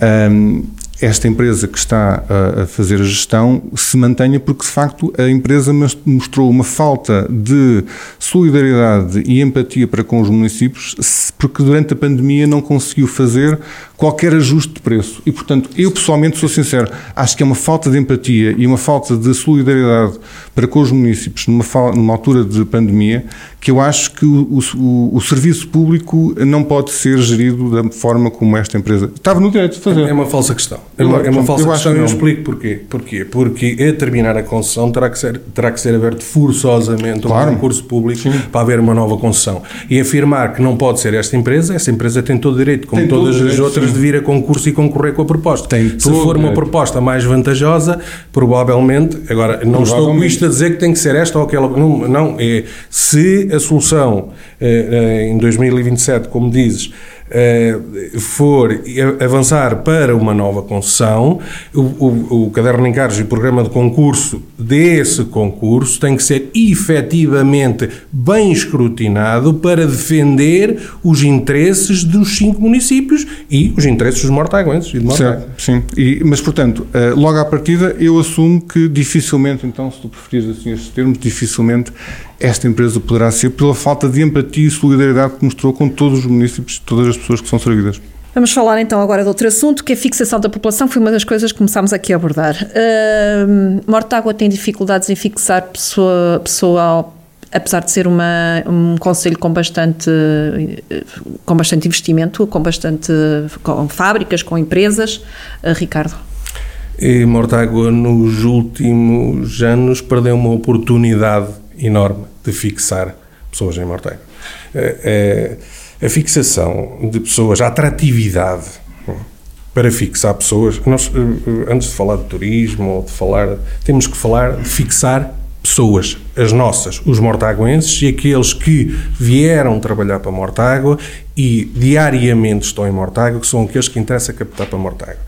ahm, esta empresa que está a, fazer a gestão se mantenha, porque de facto a empresa mostrou uma falta de solidariedade e empatia para com os municípios, porque durante a pandemia não conseguiu fazer qualquer ajuste de preço. E, portanto, eu pessoalmente sou sincero, acho que é uma falta de empatia e uma falta de solidariedade para com os municípios numa, numa altura de pandemia que eu acho que o, o, o, serviço público não pode ser gerido da forma como esta empresa estava no direito de fazer. É uma falsa questão. É uma, é uma falsa eu questão e eu explico porquê. porquê. Porque a terminar a concessão terá que ser, terá que ser aberto forçosamente claro. um concurso público Sim. para haver uma nova concessão. E afirmar que não pode ser esta empresa, essa empresa tem todo o direito, como tem todas as outras, de vir a concurso e concorrer com a proposta. Tem Se for uma proposta mais vantajosa, provavelmente, agora não estou com isto a dizer que tem que ser esta ou aquela. Não, não é se a solução eh, eh, em 2027, como dizes, eh, for avançar para uma nova concessão, o, o, o caderno de encargos e o programa de concurso desse concurso tem que ser efetivamente bem escrutinado para defender os interesses dos cinco municípios e os interesses dos mortaguenses e de. Sim, e, mas portanto, eh, logo à partida eu assumo que dificilmente, então se tu preferires assim estes termos, dificilmente esta empresa poderá ser pela falta de empatia e solidariedade que mostrou com todos os municípios, todas as pessoas que são servidas. Vamos falar então agora de outro assunto, que é a fixação da população, foi uma das coisas que começámos aqui a abordar. Uh, Mortágua tem dificuldades em fixar pessoa, pessoal, apesar de ser uma, um conselho com bastante, com bastante investimento, com bastante com fábricas, com empresas. Uh, Ricardo? E Mortágua, nos últimos anos, perdeu uma oportunidade enorme de fixar pessoas em Mortágua. É, é, a fixação de pessoas, a atratividade para fixar pessoas, nós, eh, antes de falar de turismo ou de falar, temos que falar de fixar pessoas, as nossas, os mortaguenses e aqueles que vieram trabalhar para Mortágua e diariamente estão em Mortágua, que são aqueles que interessa captar para Mortágua.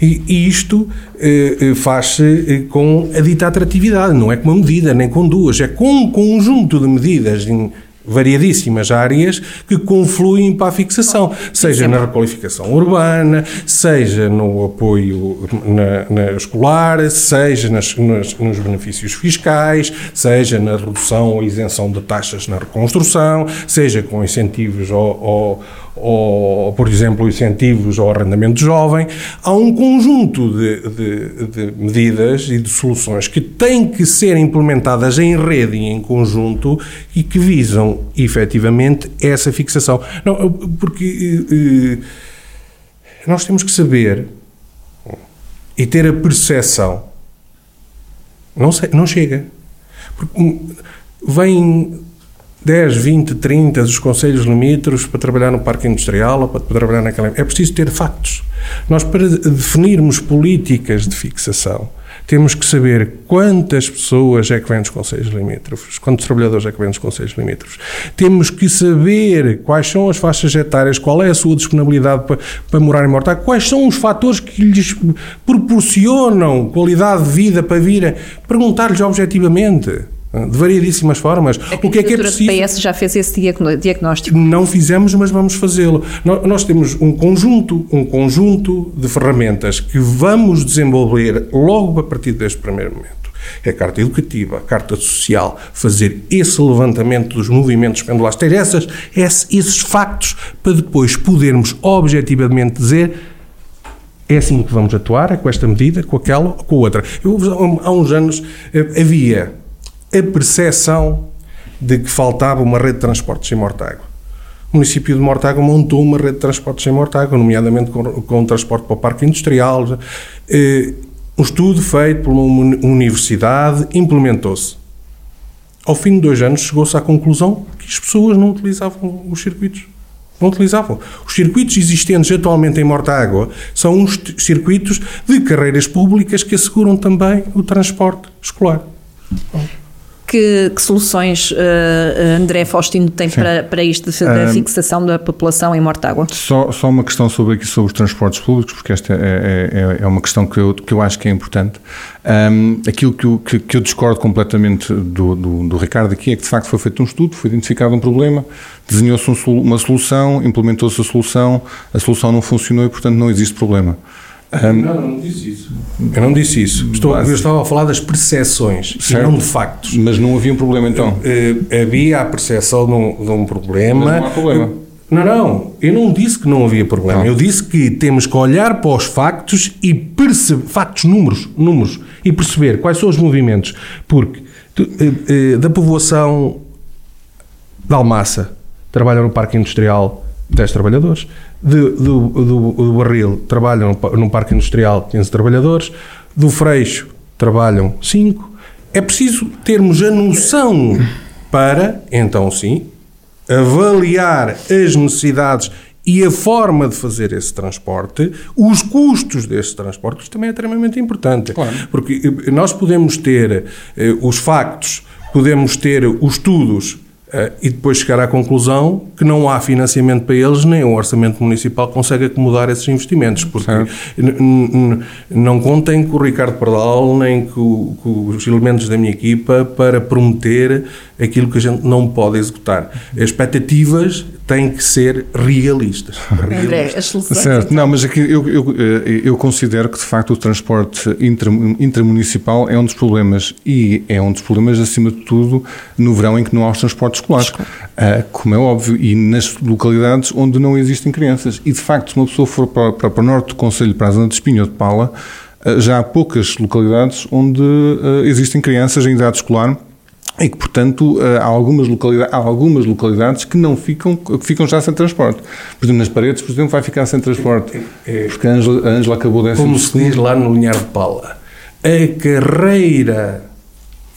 E, e isto eh, eh faz-se eh, com a dita atratividade, não é com uma medida, nem com duas, é com um conjunto de medidas em, variadíssimas áreas que confluem para a fixação, seja na requalificação urbana, seja no apoio na, na escolar, seja nas, nas, nos benefícios fiscais, seja na redução ou isenção de taxas na reconstrução, seja com incentivos ao, ao ou, por exemplo, incentivos ao arrendamento jovem. Há um conjunto de, de, de, medidas e de soluções que têm que ser implementadas em rede e em conjunto e que visam, efetivamente, essa fixação. Não, porque eh, nós temos que saber e ter a percepção. Não, sei, não chega. Porque hum, vem 10, 20, 30 dos conselhos limítrofes para trabalhar no parque industrial ou para trabalhar naquela. É preciso ter factos. Nós, para definirmos políticas de fixação, temos que saber quantas pessoas é que vêm nos conselhos limítrofes, quantos trabalhadores é que vêm nos conselhos limítrofes. Temos que saber quais são as faixas etárias, qual é a sua disponibilidade para, para morar em Mortágua, quais são os fatores que lhes proporcionam qualidade de vida para virem, perguntar-lhes objetivamente de variedíssimas formas. A o que é que é preciso? O PS já fez esse diagnóstico? Não fizemos, mas vamos fazê-lo. Nós temos um conjunto, um conjunto de ferramentas que vamos desenvolver logo a partir deste primeiro momento. É a carta educativa, a carta social, fazer esse levantamento dos movimentos pendulares, ter essas, esses factos para depois podermos objetivamente dizer é assim que vamos atuar, é com esta medida, com aquela, com outra. Eu, há uns anos eh, havia a percepção de que faltava uma rede de transportes em Mortágua. O município de Mortágua montou uma rede de transportes em Mortágua, nomeadamente com, com transporte para o parque industrial. Eh, um estudo feito por uma universidade implementou-se. Ao fim de dois anos chegou-se à conclusão que as pessoas não utilizavam os circuitos. Não utilizavam. Os circuitos existentes atualmente em Mortágua são uns circuitos de carreiras públicas que asseguram também o transporte escolar. Que, que soluções uh, André Faustino tem para, para isto da fixação da população em Mortágua? Só, só uma questão sobre aqui sobre os transportes públicos, porque esta é, é, é, é uma questão que eu, que eu acho que é importante. Um, aquilo que eu, que, que eu, discordo completamente do, do, do, Ricardo aqui é que de facto foi feito um estudo, foi identificado um problema, desenhou-se um, uma solução, implementou-se a solução, a solução não funcionou e portanto não existe problema. Um, não, não disse isso. Eu não disse isso. Estou, eu estava a falar das percepções certo. não de factos. Mas não havia um problema então? Uh, havia a percepção de um, de um problema. Mas não há problema. Não, não, eu não disse que não havia problema. Eu disse que temos que olhar para os factos e perceber, factos, números, números, e perceber quais são os movimentos. Porque tu, eh, eh, da povoação de Almassa trabalham no parque industrial 10 trabalhadores, de, do, do, do Barril trabalham no parque industrial 15 trabalhadores, do Freixo trabalham 5. É preciso termos a noção para, então sim, avaliar as necessidades e a forma de fazer esse transporte, os custos desse transporte, isto também é extremamente importante. Claro. Porque eh, nós podemos ter eh, os factos, podemos ter os estudos e depois chegar à conclusão que não há financiamento para eles, nem o orçamento municipal consegue acomodar esses investimentos, porque não contem com o Ricardo Pardal nem com, com os elementos da minha equipa para prometer aquilo que a gente não pode executar. As expectativas têm que ser realistas. <laughs> André, realistas. as soluções. Certo, não, mas aqui eu, eu, eh, eu considero que de facto o transporte intra- intramunicipal é um dos problemas e é um dos problemas, acima de tudo, no verão em que não há os transportes escolares, Ah, como é óbvio, e nas localidades onde não existem crianças. E de facto, se uma pessoa for para, para, para o norte do Conselho, para a zona de Espinho ou de Pala, ah, já há poucas localidades onde ah, existem crianças em idade escolar e que, portanto, eh, há algumas, localidades, há algumas localidades que não ficam, que ficam já sem transporte. Por exemplo, nas paredes, por exemplo, vai ficar sem transporte. Porque a Ângela, a Ângela acabou dessa. Como se diz lá no Linhar de Pala, a carreira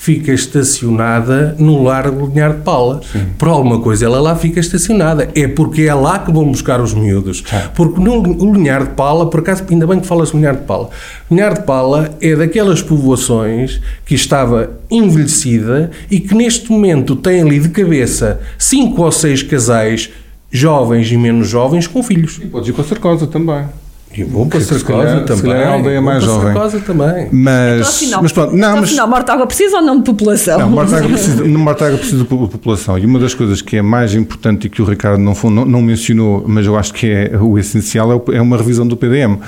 fica estacionada no lar do Linhar de Pala. Por alguma coisa ela lá fica estacionada. É porque é lá que vão buscar os miúdos. Porque no Linhar de Pala, por acaso, ainda bem que falas Linhar de Pala. Linhar de Pala é daquelas povoações que estava envelhecida e que neste momento tem ali de cabeça cinco ou seis casais jovens e menos jovens com filhos. E podes ir para a Sarcosa também. E vou para Que se calhar- se também. calhar é mais para jovem. Também. Mas, Então, afinal, mas pronto, não, então, mas. afinal, Mortágua precisa ou não de população? Não, Mortágua precisa, <laughs> no Mortágua precisa de po- população. E uma das coisas que é mais importante e que o Ricardo não, não, não mencionou, mas eu acho que é o essencial, é, é uma revisão do PDM.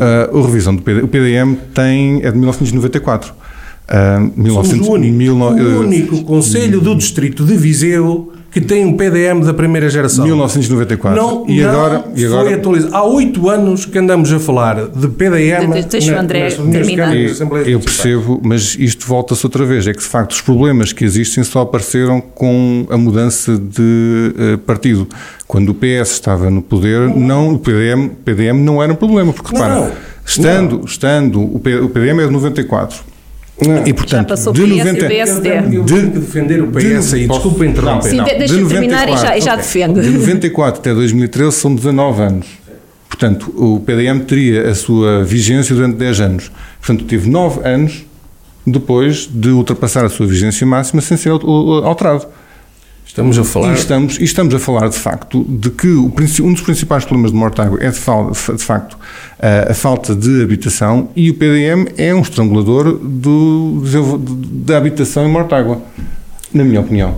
Ah, a revisão do PD, o PDM tem, é de 1994. Ah, Somos 1900 o único, mil- o único Conselho do Distrito de Viseu que tem um PDM da primeira geração. 1994. Não, e não agora, e agora foi atualizado. Há oito anos que andamos a falar de PDM. De- de- deixa o André terminar. Eu, percebo, mas isto volta-se outra vez. É que de facto os problemas que existem só apareceram com a mudança de eh, partido. Quando o PS estava no poder, não, o PDM, PDM não era um problema, porque Não, repara, não. estando, estando o PDM é de 94. Não. E portanto, passou de PS e 90, o PS. Eu PSD. tenho, eu De- tenho que defender o PS aí, Posso- desculpa interromper. Sim, Não, de- deixa de eu terminar e já, 94, e já ok. defende. De 94 até 2013 são 19 anos. Portanto, o PDM teria a sua vigência durante 10 anos. Portanto, teve 9 anos depois de ultrapassar a sua vigência máxima sem ser al- al- alterado. Estamos a falar. E estamos, e estamos a falar, de facto, de que o um dos principais problemas de Mortágua é, de, de facto, a, a falta de habitação e o PDM é um estrangulador do, da habitação em Mortágua, na minha opinião.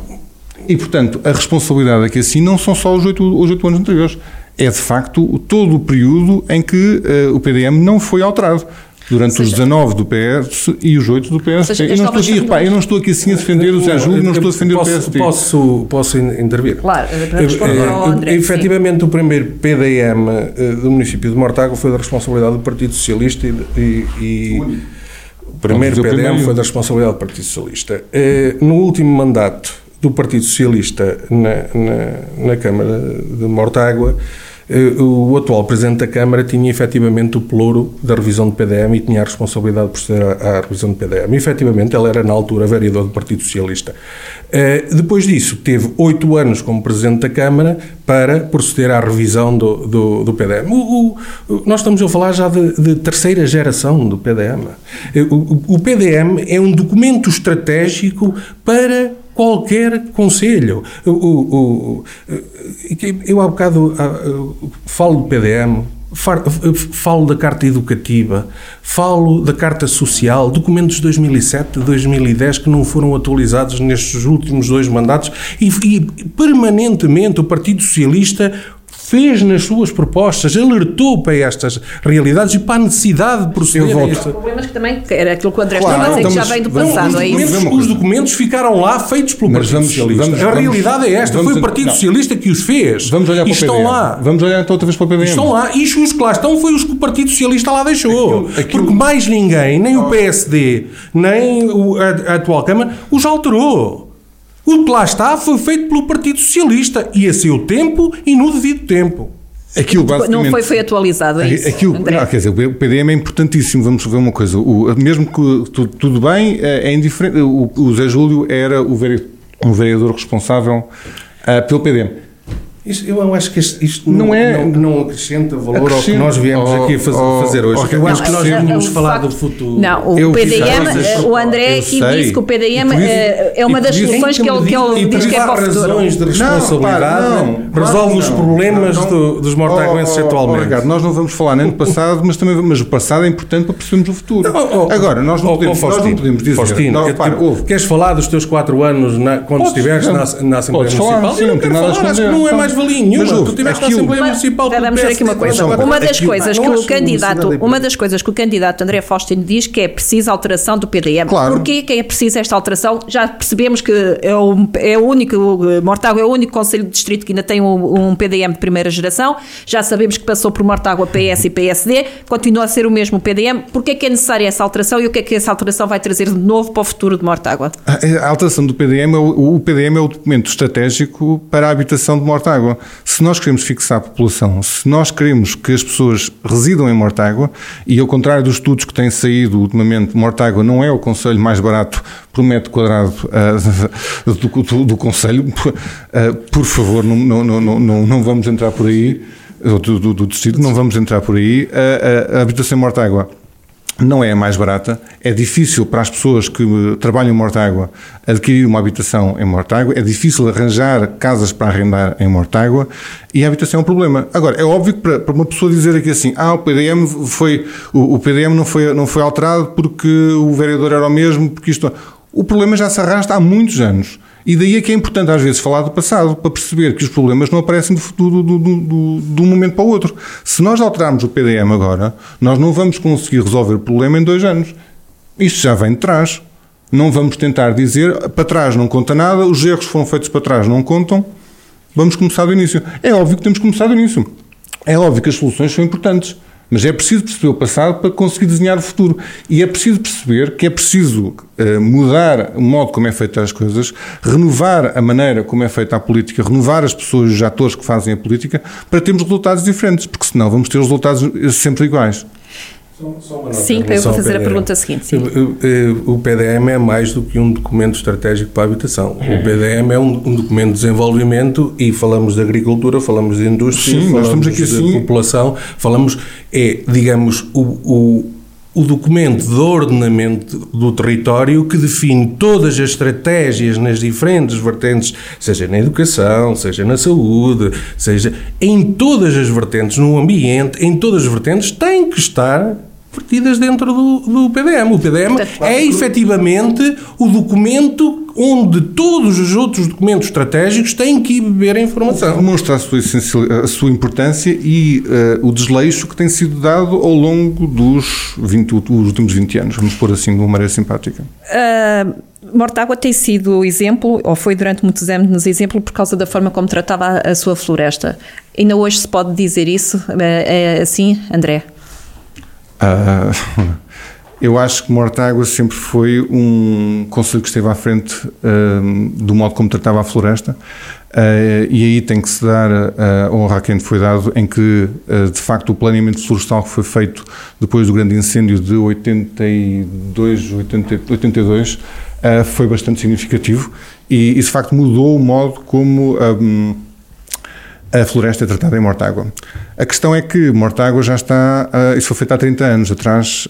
E, portanto, a responsabilidade aqui assim não são só os oito, os oito anos anteriores. É, de facto, todo o período em que eh, o PDM não foi alterado. Durante os 19 do PS e os 8 do PSD. seja, eu, não estou aqui, eu não estou aqui assim a defender o Zé Júlio, não estou a defender posso, o PSD. Posso, posso in- intervir? Claro, responder Eh, ao André. sim. Efetivamente, o primeiro PDM eh, do município de Mortágua foi da responsabilidade do Partido Socialista e. e- e o primeiro PDM primeiro. foi da responsabilidade do Partido Socialista. Eh, No último mandato do Partido Socialista na, na, na Câmara de Mortágua, o atual Presidente da Câmara tinha efetivamente o pelouro da revisão do PDM e tinha a responsabilidade por proceder à, à revisão do PDM. E, efetivamente, ele era, na altura, vereador do Partido Socialista. Eh, depois disso, teve oito anos como Presidente da Câmara para proceder à revisão do, do, do PDM. O- o- nós estamos a falar já de, de terceira geração do PDM. Eh, o- o PDM é um documento estratégico para qualquer conselho. O- o- o- eu há bocado ah, eu falo do PDM, far- falo da Carta Educativa, falo da Carta Social, documentos de 2007, 2010 que não foram atualizados nestes últimos dois mandatos e, e permanentemente o Partido Socialista fez nas suas propostas, alertou para estas realidades e para a necessidade de proceder Eu a volto. esta. O problema é que também era aquilo que o André Claro, estava a dizer, então, que já mas vem do vamos- passado, os, é isso? documentos, Vamos uma os documentos ficaram lá feitos pelo Mas Partido vamos- Socialista. vamos- a vamos- realidade é esta. vamos- Foi o Partido não. Socialista que os fez. Vamos olhar e para o estão lá. Vamos olhar então outra vez para o PDM. Estão lá. E os que lá estão foi os que o Partido Socialista lá deixou. Aquilo- aquilo- Porque mais ninguém, nem o PSD, nem o- a, a atual Câmara, os alterou. O que lá está foi feito pelo Partido Socialista e a seu tempo e no devido tempo. Aquilo basicamente... Não foi, foi atualizado, é isso, Aquilo, André? não, quer dizer, o PDM é importantíssimo. Vamos ver uma coisa. O, mesmo que tu- tudo bem, é é indiferente. O, o Zé Júlio era o vereador, o vereador responsável ah, pelo PDM. Isto- eu acho que isto, isto Não não, é- não, não acrescenta valor ao que nós viemos Oh, aqui a faz- oh, fazer hoje. oh, eu acho que nós é- vamos é o falar do futuro. Não, o Eu PDM, eh, o André aqui disse que o PDM isso- eh, é uma das isso- soluções que ele, que ele e diz que é para o futuro. razões de responsabilidade, Não, pá, não, resolve os problemas Não, não. do- dos mortaguenses Oh, oh, atualmente. oh, Ricardo, nós não vamos falar nem do passado, mas também mas o passado é importante para percebermos o futuro. Oh, oh, Agora, nós não, oh, podemos, oh, nós não podemos dizer. Faustino, queres falar dos teus quatro anos quando estiveste na, Assembleia Municipal? sim, não não tem quero nada a falar, acho que esconder. não é mais valia nenhuma. Mas tu estiveste na aquilo- Assembleia Mas, Municipal Vamos ver aqui uma coisa. agora, Uma das aquilo- coisas que o candidato, uma das coisas que o candidato André Faustino diz que é preciso alteração do PDM. Claro. Porquê que é preciso esta alteração? Já percebemos que é o, é o único, o Mortágua é o único conselho de distrito que ainda tem um, um PDM de primeira geração. Já sabemos que passou por Mortágua PS e PSD. Continua a ser o mesmo PDM. Porquê que é necessária essa alteração e o que é que essa alteração vai trazer de novo para o futuro de Mortágua? A a alteração do PDM, é o, o PDM é o documento estratégico para a habitação de Mortágua. Se nós queremos fixar a população, se nós queremos que as pessoas residam em Mortágua, e ao contrário dos estudos que têm saído ultimamente, Mortágua não é o conselho mais barato por metro quadrado ah, <laughs> do, do, do conselho, <laughs> Ah, por favor, não, não, não, não, não, vamos entrar por aí, do, do, do distrito, não vamos entrar por aí. A, a- a habitação em Mortágua não é a mais barata, é difícil para as pessoas que trabalham em Mortágua adquirir uma habitação em Mortágua, é difícil arranjar casas para arrendar em Mortágua e a habitação é um problema. Agora, é óbvio que para, para uma pessoa dizer aqui assim, ah, o PDM foi, o, o PDM não foi, não foi alterado porque o vereador era o mesmo, porque isto... O problema já se arrasta há muitos anos. E daí é que é importante às vezes falar do passado, para perceber que os problemas não aparecem do, do, do, de um momento para o outro. Se nós alterarmos o PDM agora, nós não vamos conseguir resolver o problema em dois anos. Isto já vem de trás. Não vamos tentar dizer, para trás não conta nada, os erros que foram feitos para trás não contam, vamos começar do início. É óbvio que temos que começar do início. É óbvio que as soluções são importantes. Mas é preciso perceber o passado para conseguir desenhar o futuro. E é preciso perceber que é preciso eh, mudar o modo como é feita as coisas, renovar a maneira como é feita a política, renovar as pessoas, os atores que fazem a política, para termos resultados diferentes, porque senão vamos ter resultados eh, sempre iguais. Sim, eu vou fazer a pergunta seguinte. sim. O PDM é mais do que um documento estratégico para a habitação. O PDM é um, um documento de desenvolvimento e falamos de agricultura, falamos de indústria, Sim, nós falamos estamos aqui de assim- população, falamos, é, digamos, o, o, o documento de ordenamento do território que define todas as estratégias nas diferentes vertentes, seja na educação, seja na saúde, seja em todas as vertentes, no ambiente, em todas as vertentes, tem que estar vertidas dentro do, do PDM. O PDM é efetivamente o documento onde todos os outros documentos estratégicos têm que beber a informação. Demonstra a sua, a sua importância e eh, o desleixo que tem sido dado ao longo dos 20, os últimos 20 anos, vamos pôr assim de uma maneira simpática. Uh, Mortágua tem sido exemplo, ou foi durante muitos anos exemplo, por causa da forma como tratava a, sua floresta. Ainda hoje se pode dizer isso? É, é assim, André? Ah, <laughs> eu acho que Mortágua sempre foi um conselho que esteve à frente ah, do modo como tratava a floresta. Ah, e aí tem que se dar a honra a quem foi dado em que de facto o planeamento florestal que foi feito depois do grande incêndio de 82, 80, 82 ah, foi bastante significativo. E, e de facto mudou o modo como ah, a floresta é tratada em Mortágua. A questão é que Mortágua já está, uh, isso foi feito há 30 anos atrás,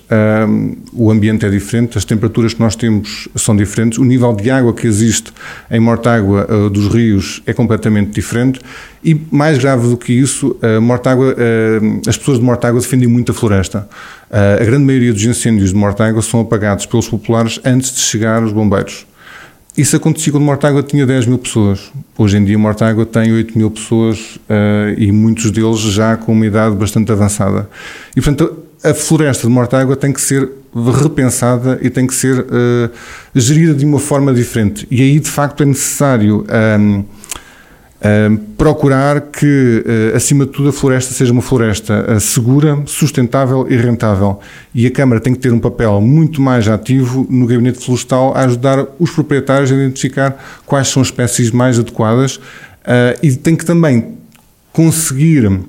um, o ambiente é diferente, as temperaturas que nós temos são diferentes, o nível de água que existe em Mortágua uh, dos rios é completamente diferente e mais grave do que isso, uh, Mortágua, uh, as pessoas de Mortágua defendem muito a floresta. Uh, a grande maioria dos incêndios de Mortágua são apagados pelos populares antes de chegar os bombeiros. Isso acontecia quando Mortágua tinha 10 mil pessoas. Hoje em dia, Mortágua tem 8 mil pessoas uh, e muitos deles já com uma idade bastante avançada. E, portanto, a floresta de Mortágua tem que ser repensada e tem que ser uh, gerida de uma forma diferente. E aí, de facto, é necessário. Um, procurar que, uh, acima de tudo, a floresta seja uma floresta uh, segura, sustentável e rentável. E a Câmara tem que ter um papel muito mais ativo no gabinete florestal a ajudar os proprietários a identificar quais são as espécies mais adequadas uh, e tem que também conseguir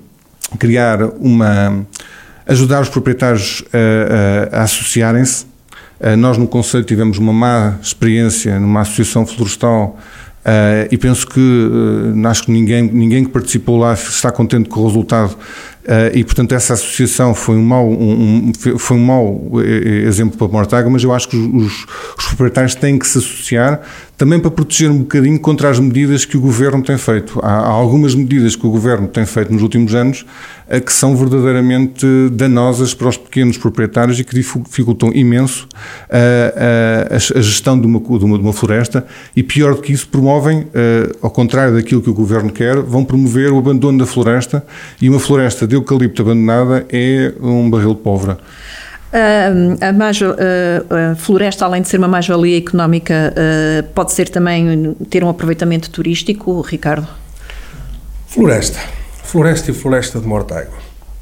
criar uma. ajudar os proprietários a associarem-se. nós, no Conselho, tivemos uma má experiência numa associação florestal Uh, e penso que uh, acho que ninguém, ninguém que participou lá está contente com o resultado. Uh, e portanto essa associação foi um mau, um, um, foi um mau exemplo para Mortágua, mas eu acho que os, os, proprietários têm que se associar também para proteger um bocadinho contra as medidas que o Governo tem feito. Há, há algumas medidas que o Governo tem feito nos últimos anos que são verdadeiramente danosas para os pequenos proprietários e que dificultam imenso a, a, a gestão de uma, de, uma, de uma, floresta e, pior do que isso, promovem, ao contrário daquilo que o Governo quer, vão promover o abandono da floresta e uma floresta de eucalipto abandonada é um barril de pólvora. A, uh, a, floresta, além de ser uma mais-valia económica, uh, pode ser também ter um aproveitamento turístico, Ricardo? Floresta. Floresta e floresta de mortágua.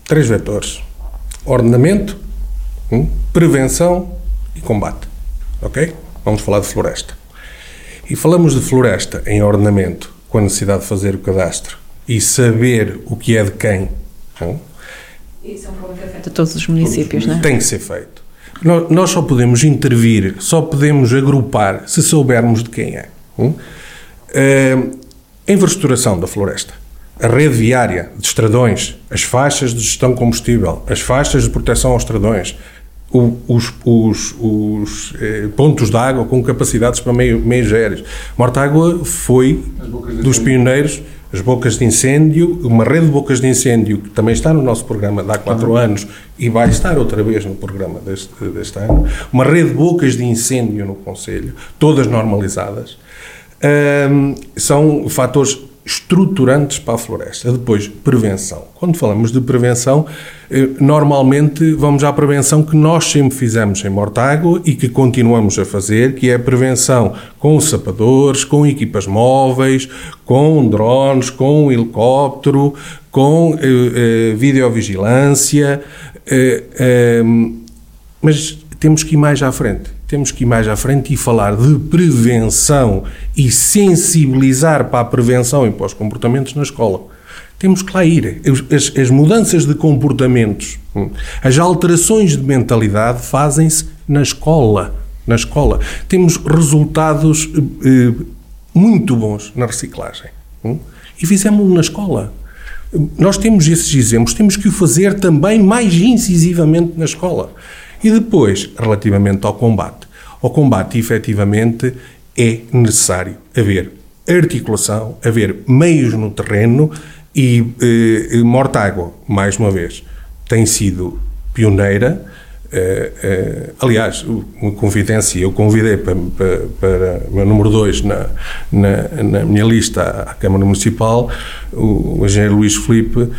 Três vetores: ordenamento, hum, prevenção e combate. Ok? Vamos falar de floresta. E falamos de floresta em ordenamento com a necessidade de fazer o cadastro e saber o que é de quem. Hum? Isso é um problema que afeta todos os municípios, não é? Tem que ser feito. Nós só podemos intervir, só podemos agrupar se soubermos de quem é. Hum? Uh, a infraestruturação da floresta a rede viária de estradões, as faixas de gestão combustível, as faixas de proteção aos estradões, o, os, os, os eh, pontos de água com capacidades para meio, meios aéreos. Mortágua foi dos pioneiros, as bocas de incêndio, uma rede de bocas de incêndio que também está no nosso programa de há quatro anos e vai estar outra vez no programa deste, deste ano, uma rede de bocas de incêndio no Conselho, todas normalizadas, um, são fatores estruturantes para a floresta. Depois, prevenção. Quando falamos de prevenção, eh, normalmente vamos à prevenção que nós sempre fizemos em Mortágua e que continuamos a fazer, que é a prevenção com sapadores, com equipas móveis, com drones, com helicóptero, com eh, eh, videovigilância, eh, eh, mas temos que ir mais à frente temos que ir mais à frente e falar de prevenção e sensibilizar para a prevenção e para os comportamentos na escola. Temos que lá ir. As, as mudanças de comportamentos, hum, as alterações de mentalidade fazem-se na escola. Na escola. Temos resultados eh, muito bons na reciclagem. Hum, e fizemos-lo na escola. Nós temos esses exemplos, temos que o fazer também mais incisivamente na escola. E depois, relativamente ao combate. Ao combate, efetivamente, é necessário haver articulação, haver meios no terreno e eh, Mortágua, mais uma vez, tem sido pioneira Uh, uh, aliás, uma confidência, eu convidei para, para, para o meu número 2 na, na, na, minha lista à Câmara Municipal o, o engenheiro Luís Felipe,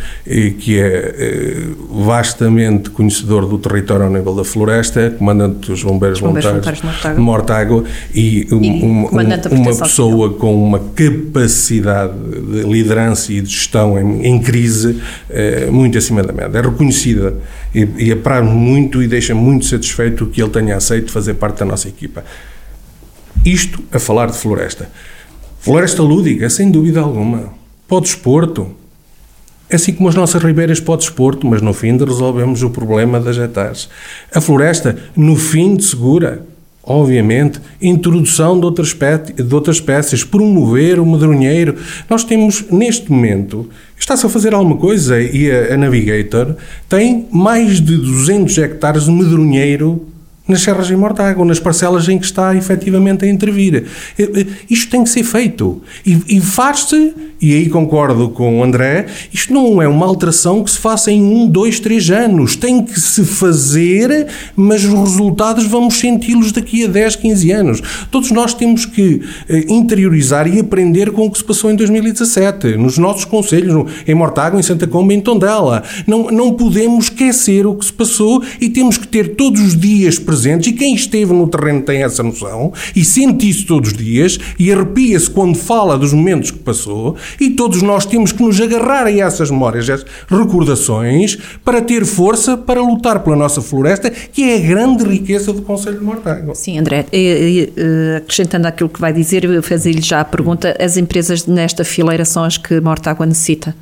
que é uh, vastamente conhecedor do território ao nível da floresta, comandante dos Bombeiros, Bombeiros Voluntários de Mortágua e, um, e um, uma pessoa com uma capacidade de liderança e de gestão em, em crise muito acima da média. É reconhecida e, e apraz muito e deixa muito satisfeito que ele tenha aceito fazer parte da nossa equipa. Isto a falar de floresta. Floresta lúdica, sem dúvida alguma. Pode desporto. É assim como as nossas ribeiras pode desporto, mas no fim resolvemos o problema das hectares. A floresta, no fim de segura, obviamente, introdução de outras, espécies, de outras espécies, promover o medronheiro. Nós temos, neste momento, está-se a fazer alguma coisa e a, a, Navigator tem mais de 200 hectares de medronheiro nas serras em Mortágua, nas parcelas em que está efetivamente a intervir. Eh, eh, isto tem que ser feito. E, e faz-se, e aí concordo com o André, isto não é uma alteração que se faça em um, dois, três anos. Tem que se fazer, mas os resultados vamos senti-los daqui a 10, 15 anos. Todos nós temos que eh, interiorizar e aprender com o que se passou em 2017, nos nossos conselhos, em Mortágua, em Santa Comba, em Tondela. Não, não podemos esquecer o que se passou e temos que ter todos os dias presentes e quem esteve no terreno tem essa noção e sente isso todos os dias e arrepia-se quando fala dos momentos que passou e todos nós temos que nos agarrar a essas memórias, essas recordações para ter força para lutar pela nossa floresta, que é a grande riqueza do Conselho de Mortágua. Sim, André, acrescentando aquilo que vai dizer, fazer-lhe já a pergunta, as empresas nesta fileira são as que Mortágua necessita?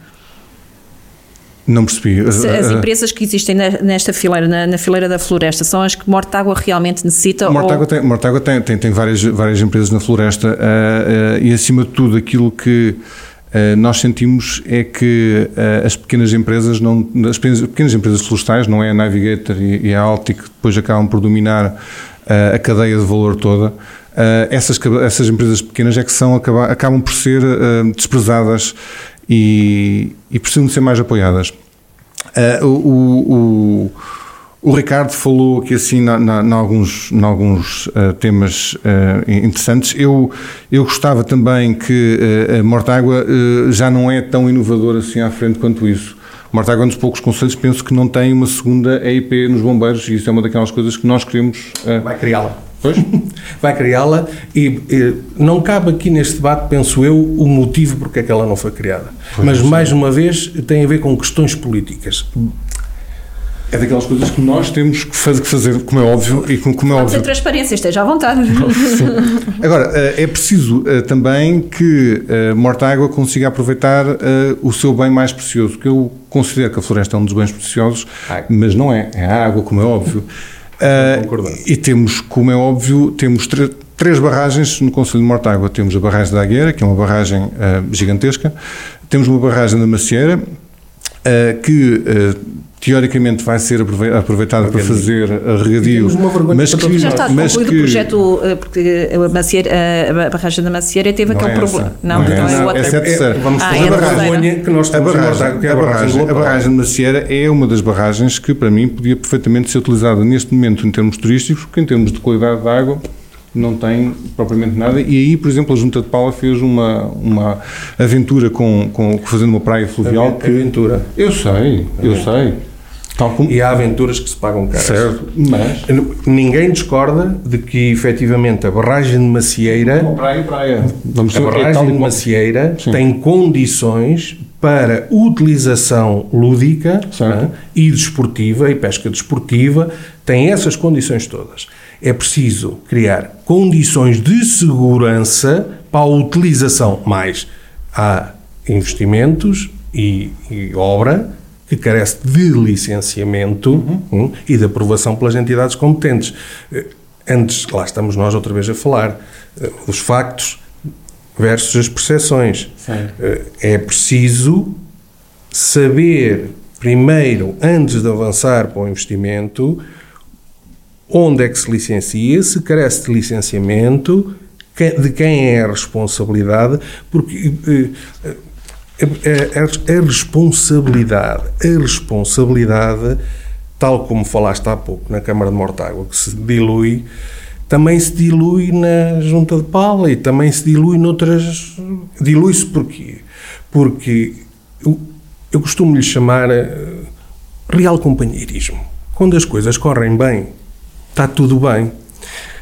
Não percebi. Se as empresas que existem nesta fileira, na, na, fileira da floresta, são as que Mortágua realmente necessita? Mortágua, ou... tem, Mortágua tem, tem, tem várias, várias empresas na floresta uh, uh, e, acima de tudo, aquilo que uh, nós sentimos é que as pequenas empresas, não, as pequenas empresas florestais, não é a Navigator e, e a Altic, que depois acabam por dominar a cadeia de valor toda, essas, essas empresas pequenas é que são, acabam, acabam por ser desprezadas e, e precisam de ser mais apoiadas. Uh, o, o, o, Ricardo falou aqui assim em alguns, alguns uh, temas uh, interessantes. Eu, eu gostava também que a Mortágua já não é tão inovadora assim à frente quanto isso. Mortágua é um dos poucos conselhos, penso que não tem uma segunda EIP nos bombeiros e isso é uma daquelas coisas que nós queremos... Vai criá-la. Pois? Vai criá-la e, e, não cabe aqui neste debate, penso eu, o motivo porque é que ela não foi criada. Pois Mas, mais uma vez, tem a ver com questões políticas. É daquelas coisas que nós temos que fazer, como é óbvio, e como é óbvio. transparência, esteja à vontade. <laughs> Sim. Agora, eh, é preciso eh, também que eh, Mortágua consiga aproveitar o seu bem mais precioso, que eu considero que a floresta é um dos bens preciosos, mas não é. É a água, como é óbvio. Uh, e temos, como é óbvio, temos três barragens no Conselho de Mortágua. Temos a barragem da Agueira, que é uma barragem uh, gigantesca. Temos uma barragem da Macieira, uh, que teoricamente vai ser aproveitada para fazer regadio, mas que já está mas concluído que, o projeto porque a, Macieira, a barragem da Macieira teve não aquele é problema. Não, não, não, é, é outra. Essa é terceira. Vamos ah, é a barragem que nós a barragem, a barragem, a barragem de Macieira é uma das barragens que para mim podia perfeitamente ser utilizada neste momento em termos turísticos, porque em termos de qualidade de água não tem propriamente nada. E aí, por exemplo, a Junta de Paula fez uma, uma aventura com, com fazendo uma praia fluvial. Que, aventura. Eu sei, eu sei. Como... E há aventuras que se pagam caras. Certo, mas... Ninguém discorda de que, efetivamente, a barragem de Macieira... Uma praia, praia. Vamos a barragem de Macieira Sim. tem condições para utilização lúdica né, e desportiva, e pesca desportiva, tem essas condições todas. É preciso criar condições de segurança para a utilização, mais há investimentos e, e obra que carece de licenciamento uhum. um, e de aprovação pelas entidades competentes. Eh, antes, lá estamos nós outra vez a falar, uh, os factos versus as percepções. Uh, é preciso saber, primeiro, antes de avançar para o investimento, onde é que se licencia, se carece de licenciamento, de quem é a responsabilidade, porque. A, a, a, responsabilidade, a responsabilidade, tal como falaste há pouco na Câmara de Mortágua, que se dilui, também se dilui na Junta de Pala e também se dilui noutras. Dilui-se porquê? Porque eu, eu costumo lhe chamar uh, real companheirismo. Quando as coisas correm bem, está tudo bem.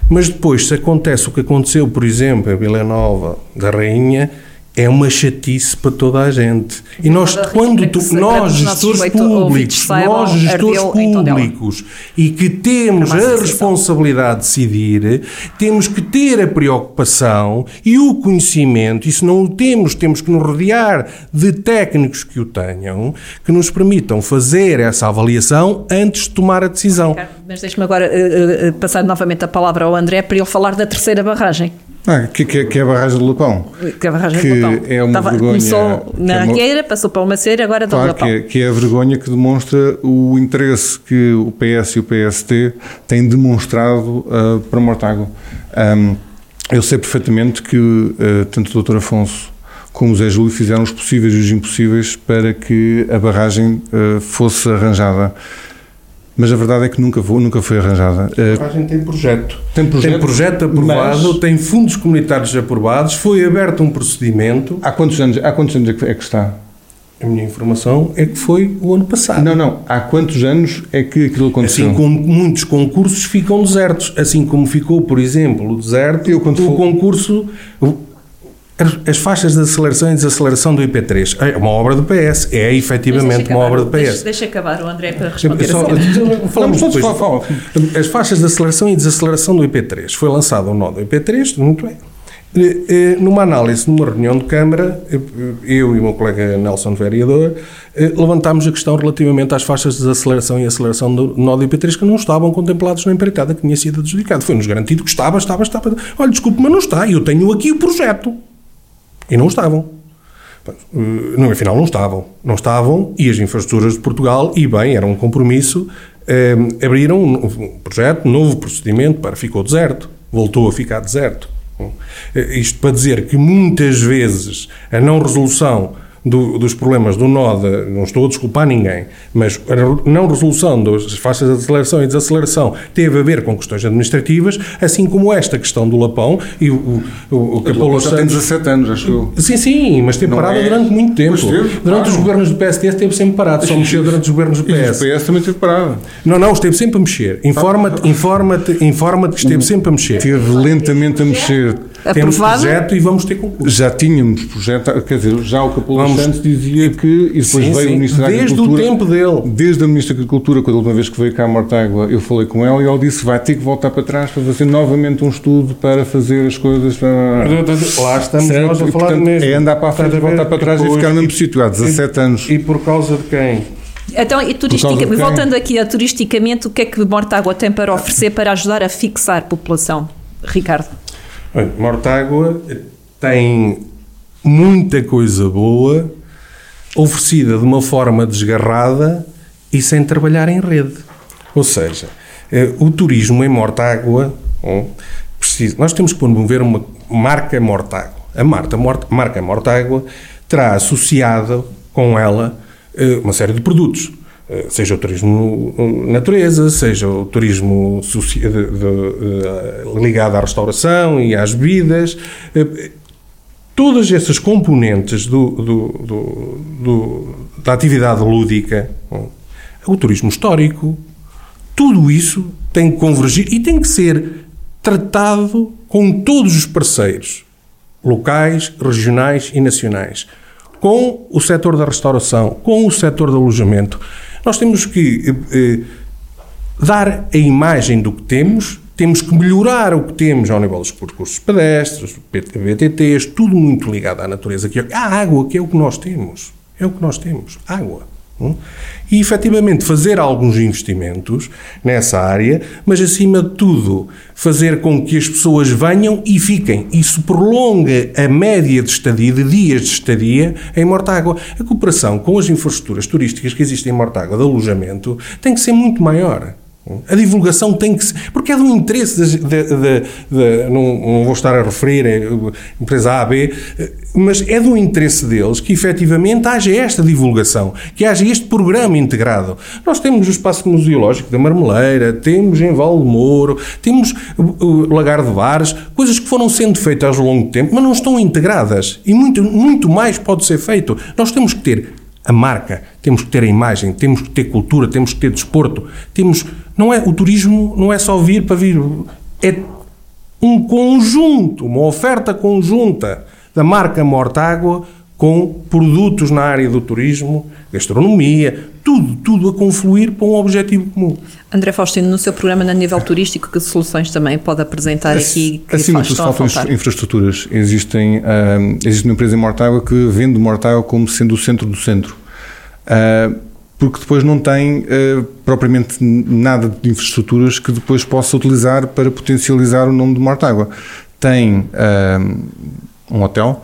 Mas depois, se acontece o que aconteceu, por exemplo, em Vila Nova da Rainha, é uma chatice para toda a gente. E nós, quando tu, nós, gestores públicos, nós, gestores públicos, e que temos a responsabilidade de decidir, temos que ter a preocupação e o conhecimento, e se não o temos, temos que nos rodear de técnicos que o tenham, que nos permitam fazer essa avaliação antes de tomar a decisão. Mas deixe-me agora uh, uh, passar novamente a palavra ao André para ele falar da terceira barragem. Ah, que, que, que é a barragem do Lapão. Que é a barragem que do Lapão. É uma Estava, vergonha. Começou na é Arqueira, passou para uma Maceira, agora está claro, Lapão. Que é, que é a vergonha que demonstra o interesse que o PS e o PST têm demonstrado uh, para Mortágua. Um, eu sei perfeitamente que uh, tanto o Dr. Afonso como o Zé Júlio fizeram os possíveis e os impossíveis para que a barragem uh, fosse arranjada mas a verdade é que nunca, vou, nunca foi arranjada. A gente tem projeto. Tem projeto, tem projeto aprovado, mas... tem fundos comunitários aprovados, foi aberto um procedimento. Há quantos anos, há quantos anos é que está? A minha informação é que foi o ano passado. Não, não. Há quantos anos é que aquilo aconteceu? Assim como muitos concursos ficam desertos. Assim como ficou, por exemplo, o deserto, Eu, o for... concurso as faixas de aceleração e desaceleração do IP3 é uma obra do PS, é efetivamente uma obra do PS. Deixa, deixa, acabar o André para responder Só, Falamos depois. Fala, fala. As faixas de aceleração e desaceleração do IP3. Foi lançado o nó do IP3, muito bem. Numa análise, numa reunião de Câmara, eu e o meu colega Nelson Vereador levantámos a questão relativamente às faixas de desaceleração e aceleração do nó do IP3 que não estavam contemplados na empreitada que tinha sido adjudicado. Foi-nos garantido que estava, estava, estava. Olha, desculpe, mas não está. Eu tenho aqui o projeto. E não estavam. No afinal, não estavam. Não estavam e as infraestruturas de Portugal, e bem, era um compromisso, eh, abriram um projeto, um novo procedimento para ficou deserto. Voltou a ficar deserto. Eh, isto para dizer que muitas vezes a não resolução do, dos problemas do NODA, não estou a desculpar ninguém, mas a não resolução das faixas de aceleração e desaceleração teve a ver com questões administrativas, assim como esta questão do Lapão e o, o, o Capolo já tem 17 anos, acho eu. Sim, sim, mas teve parado é... durante muito tempo. Durante os governos do PSD esteve sempre parado, só mexeu durante os governos do PS. E o PS também esteve parado. Não, não, esteve sempre a mexer. Informa-te informa informa que esteve sempre a mexer. Esteve lentamente a mexer. Aprovado. Temos projeto e vamos ter concurso. Já tínhamos projeto, quer dizer, já o Capolo vamos... Santos dizia que, e depois sim, veio sim. o Ministro da Agricultura. Desde o tempo dele. Desde a Ministra da Agricultura, quando a última vez que veio cá a Mortágua, eu falei com ela e ela disse que vai ter que voltar para trás para fazer novamente um estudo para fazer as coisas. Para... Lá estamos certo? nós a falar e, portanto, mesmo. É andar para a frente, voltar para trás e, ficar no mesmo sítio há 17 e, anos. E por causa de quem? Então, e turisticamente, voltando aqui a turisticamente, o que é que Mortágua tem para oferecer para ajudar a fixar a população? Ricardo. Mortágua tem muita coisa boa oferecida de uma forma desgarrada e sem trabalhar em rede. Ou seja, eh, o turismo em Mortágua, precisa, nós temos que promover uma marca Mortágua. A marca, marca Mortágua terá associado com ela eh, uma série de produtos seja o turismo natureza, seja o turismo ligado à restauração e às bebidas, todas essas componentes do, do, do, da atividade lúdica, o turismo histórico, tudo isso tem que convergir e tem que ser tratado com todos os parceiros, locais, regionais e nacionais, com o setor da restauração, com o setor do alojamento. Nós temos que eh, eh dar a imagem do que temos temos que melhorar o que temos ao nível dos percursos pedestres, BTTs, tudo muito ligado à natureza. Que é, a água, que é o que nós temos. É o que nós temos. Água. E efetivamente fazer alguns investimentos nessa área, mas acima de tudo fazer com que as pessoas venham e fiquem. Isso prolonga a média de estadia, de dias de estadia em Mortágua. A cooperação com as infraestruturas turísticas que existem em Mortágua de alojamento tem que ser muito maior. A divulgação tem que ser. Porque é do interesse de, de, de, de não, não, vou estar a referir a é, empresa A, B, mas é do interesse deles que efetivamente haja esta divulgação, que haja este programa integrado. Nós temos o espaço museológico da Marmeleira, temos em Val de Mouro, temos o Lagar de Bares, coisas que foram sendo feitas ao longo do tempo, mas não estão integradas. E muito, muito mais pode ser feito. Nós temos que ter a marca, temos que ter a imagem, temos que ter cultura, temos que ter desporto, temos não é o turismo não é só vir para vir, é um conjunto, uma oferta conjunta da marca Mortágua com produtos na área do turismo, gastronomia, tudo, tudo a confluir para um objetivo comum. André Faustino, no seu programa a nível turístico, que soluções também pode apresentar aqui que Acima de tudo, faltam infraestruturas. Existem, uh, existe uma empresa em Mortágua que vende Mortágua como sendo o centro do centro. Uh, porque depois não tem uh, propriamente nada de infraestruturas que depois possa utilizar para potencializar o nome de Mortágua tem um hotel,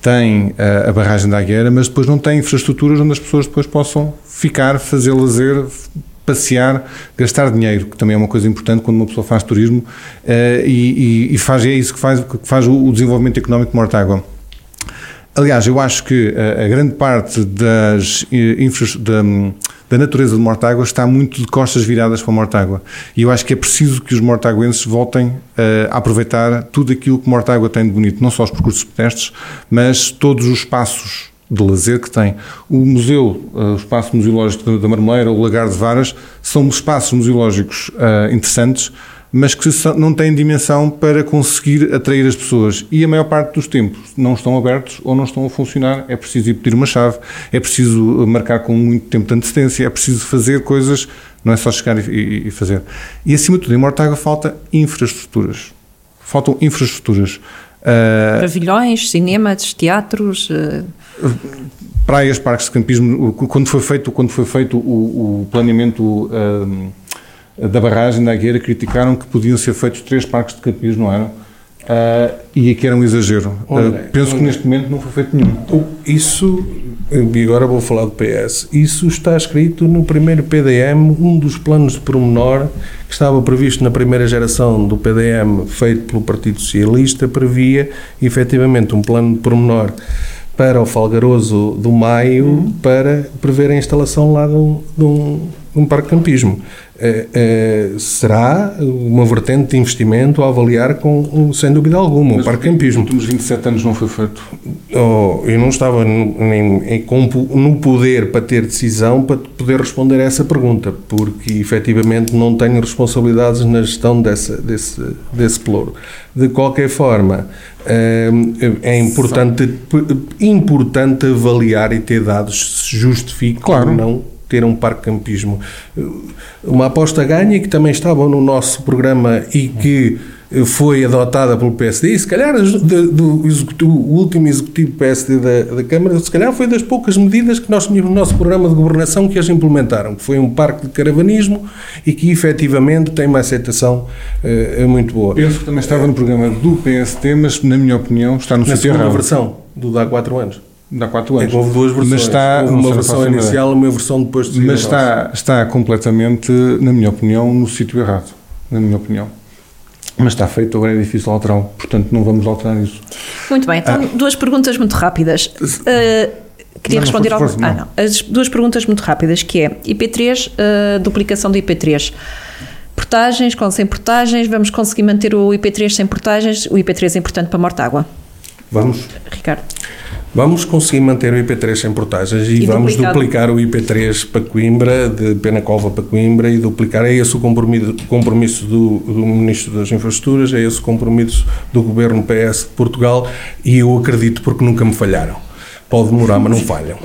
tem a, a barragem da Agueira, mas depois não tem infraestruturas onde as pessoas depois possam ficar, fazer lazer, passear, gastar dinheiro, que também é uma coisa importante quando uma pessoa faz turismo uh, e, e, faz, é isso que faz, que faz o, o desenvolvimento económico de Mortágua. Aliás, eu acho que a, a grande parte das, eh, da, da, natureza de Mortágua está muito de costas viradas para Mortágua. E eu acho que é preciso que os mortaguenses voltem uh, a aproveitar tudo aquilo que Mortágua tem de bonito, não só os percursos pedestres, mas todos os espaços de lazer que tem. O museu, o espaço museológico da Marmeleira, o Lagar de Varas, são espaços museológicos interessantes, mas que não têm dimensão para conseguir atrair as pessoas. E a maior parte dos tempos não estão abertos ou não estão a funcionar. É preciso ir pedir uma chave, é preciso marcar com muito tempo de antecedência, é preciso fazer coisas, não é só chegar e, e fazer. E acima de tudo, em Mortágua falta infraestruturas. Faltam infraestruturas. Uh, Pavilhões, cinemas, teatros. Uh praias, parques de campismo, quando foi feito, quando foi feito o, o planeamento um, da barragem da Agueira, criticaram que podiam ser feitos três parques de campismo, não eram? Uh, e que era um exagero. Uh, penso que neste momento não foi feito nenhum. Isso, e agora vou falar do PS, isso está escrito no primeiro PDM, um dos planos de pormenor que estava previsto na primeira geração do PDM feito pelo Partido Socialista, previa efetivamente um plano de pormenor para o Falgaroso do Maio uhum. para prever a instalação lá de um, de um, de um parque de campismo. É, é, será uma vertente de investimento a avaliar com, sem dúvida alguma, Mas o parque campismo. Nos últimos 27 anos não foi feito? Oh, eu não estava nem, no poder para ter decisão para poder responder a essa pergunta, porque efetivamente não tenho responsabilidades na gestão dessa, desse, desse ploro. De qualquer forma, é, é importante, importante avaliar e ter dados se justifica claro. ou não ter um parque campismo. Uma aposta ganha que também estava no nosso programa e que foi adotada pelo PSD, e se calhar do, do o último executivo PSD da, da, Câmara, se calhar foi das poucas medidas que nós tínhamos no nosso programa de governação que as implementaram, que foi um parque de caravanismo e que efetivamente tem uma aceitação uh, muito boa. Penso que também estava no programa do PSD, mas na minha opinião está no sítio errado. versão, do de há 4 anos. Há quatro anos. É houve duas versões. Mas está, houve uma versão inicial e uma versão depois de Mas está, está completamente, na minha opinião, no sítio errado. Na minha opinião. Mas está feito, agora é difícil alterar, portanto não vamos alterar isso. Muito bem, então ah. duas perguntas muito rápidas. Uh, queria não, responder ao. Ah, não. As duas perguntas muito rápidas, que é IP3, uh, ah, duplicação do IP3. Portagens, com sem portagens, vamos conseguir manter o IP3 sem portagens? O IP3 é importante para Mortágua. Vamos. Ricardo. Vamos conseguir manter o IP3 sem portagens e, e vamos duplicar o IP3 para Coimbra, de Penacova para Coimbra e duplicar. É esse o compromisso, compromisso do, do Ministro das Infraestruturas, é esse o compromisso do Governo PS de Portugal e eu acredito porque nunca me falharam. Pode demorar, mas não falham.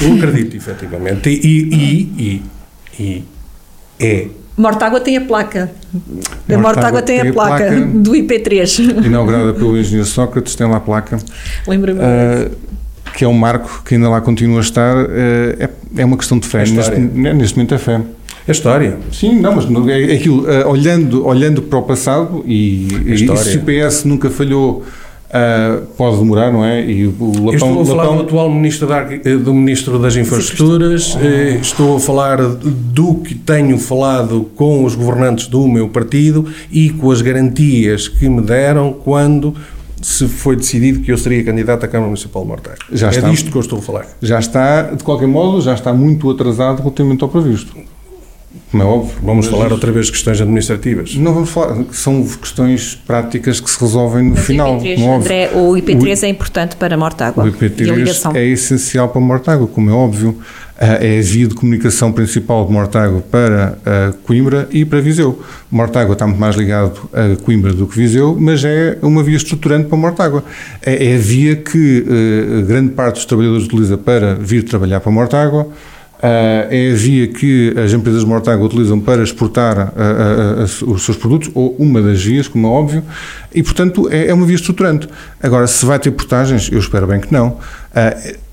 Eu acredito, efetivamente. E, e, e, e é Mortágua tem a placa. A Mortágua tem, tem a placa, placa, do IP3. Inaugurada pelo engenheiro Sócrates, tem lá a placa. Lembra-me. Uh, que é um marco que ainda lá continua a estar. Uh, é, é uma questão de fé. É neste, neste momento é fé. É história. Sim, não, mas é, é aquilo. Uh, olhando, olhando para o passado, e, é e se o PS nunca falhou Uh, pode demorar, não é? E o Lapão, estou a falar Lapão... do atual ministro, da, do ministro das Infraestruturas, uh, estou a falar do que tenho falado com os governantes do meu partido e com as garantias que me deram quando se foi decidido que eu seria candidato à Câmara Municipal de Morteiro. Já é está, disto que eu estou a falar. Já está, de qualquer modo, já está muito atrasado relativamente ao previsto. Como é óbvio. Vamos falar outra vez de questões administrativas. Não vamos falar, são questões práticas que se resolvem no Mas final. IP3, André, o IP3 o, é importante para Mortágua. O IP3 é essencial para Mortágua, como é óbvio. Ah, é a via de comunicação principal de Mortágua para ah, Coimbra e para Viseu. Mortágua está muito mais ligado a Coimbra do que Viseu, mas é uma via estruturante para Mortágua. É, é a via que uh, grande parte dos trabalhadores utiliza para vir trabalhar para Mortágua é a via que as empresas Mortágua utilizam para exportar uh, uh, os seus produtos, ou uma das vias, como é óbvio, e portanto é, é, uma via estruturante. Agora, se vai ter portagens, eu espero bem que não.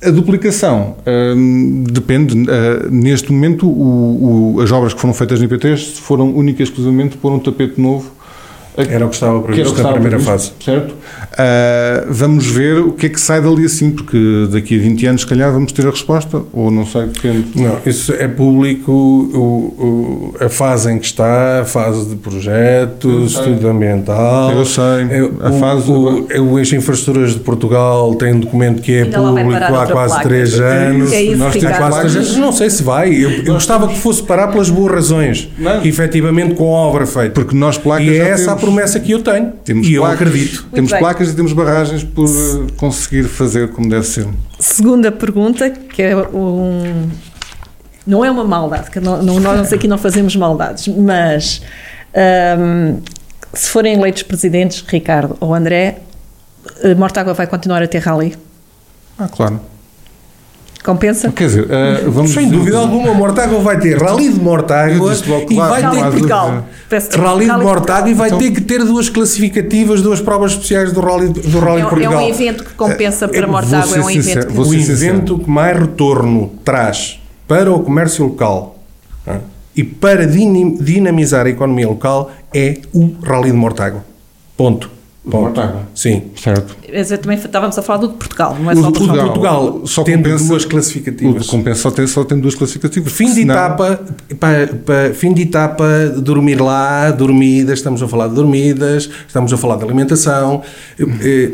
a duplicação depende, neste momento, o, o, as obras que foram feitas no IP3 foram única e exclusivamente pôr um tapete novo Era o que estava previsto na primeira previsto, fase. Certo? Uh, vamos ver o que é que sai dali assim, porque daqui a 20 anos, se calhar, vamos ter a resposta, ou não sei, depende. Não, isso é público, o, o, a fase em que está, a fase de projeto, estudo ambiental. Eu sei. É, a o, fase. O, é o Eixo Infraestruturas de Portugal tem um documento que é Ainda público há quase 3 anos. É isso, Nós temos quase 3 anos. Não sei se vai. Eu, eu gostava que fosse parar pelas boas razões. Não. Efetivamente com a obra feita. Porque nós placas. E é essa temos, a promessa que eu tenho. Temos e placas, eu acredito. Muito temos bem. placas e temos barragens por conseguir fazer como deve ser. Segunda pergunta, que é um. Não é uma maldade, que não, não, nós aqui não fazemos maldades, mas um, se forem eleitos presidentes, Ricardo ou André, eh, Mortágua vai continuar a ter rally? Ah, claro. Compensa? Quer dizer, uh, vamos Sem dúvida alguma, Mortágua vai ter Rally de Mortágua e vai ter que Rally de Mortágua e vai então, ter que ter duas classificativas, duas provas especiais do Rally, do rally é, Portugal. É um evento que compensa para Mortágua, é um evento que... O evento que mais retorno traz para o comércio local é? e para dinamizar a economia local é o Rally de Mortágua. Ponto. Mortágua. Sim. Certo. Mas também estávamos a falar do de Portugal, não é o só do Portugal. Portugal só tem duas classificativas. O de compensa só tem, só tem duas classificativas. Fim de senão... etapa, para, para, fim de etapa, dormir lá, dormidas, estamos a falar de dormidas, estamos a falar de alimentação. Eh,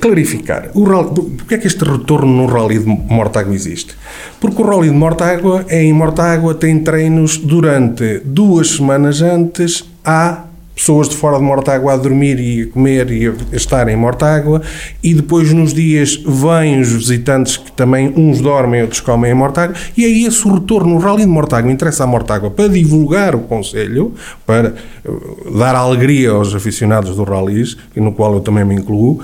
clarificar, o rally, porque é que este retorno no Rally de Mortágua existe? Porque o Rally de Mortágua, em Mortágua, tem treinos durante duas semanas antes à pessoas de fora de Mortágua a dormir e a comer e a estar em Mortágua e depois nos dias vêm os visitantes que também uns dormem, outros comem em Mortágua e aí esse retorno, o Rally de Mortágua interessa a Mortágua para divulgar o Conselho, para eh, dar alegria aos aficionados do Rallys, no qual eu também me incluo,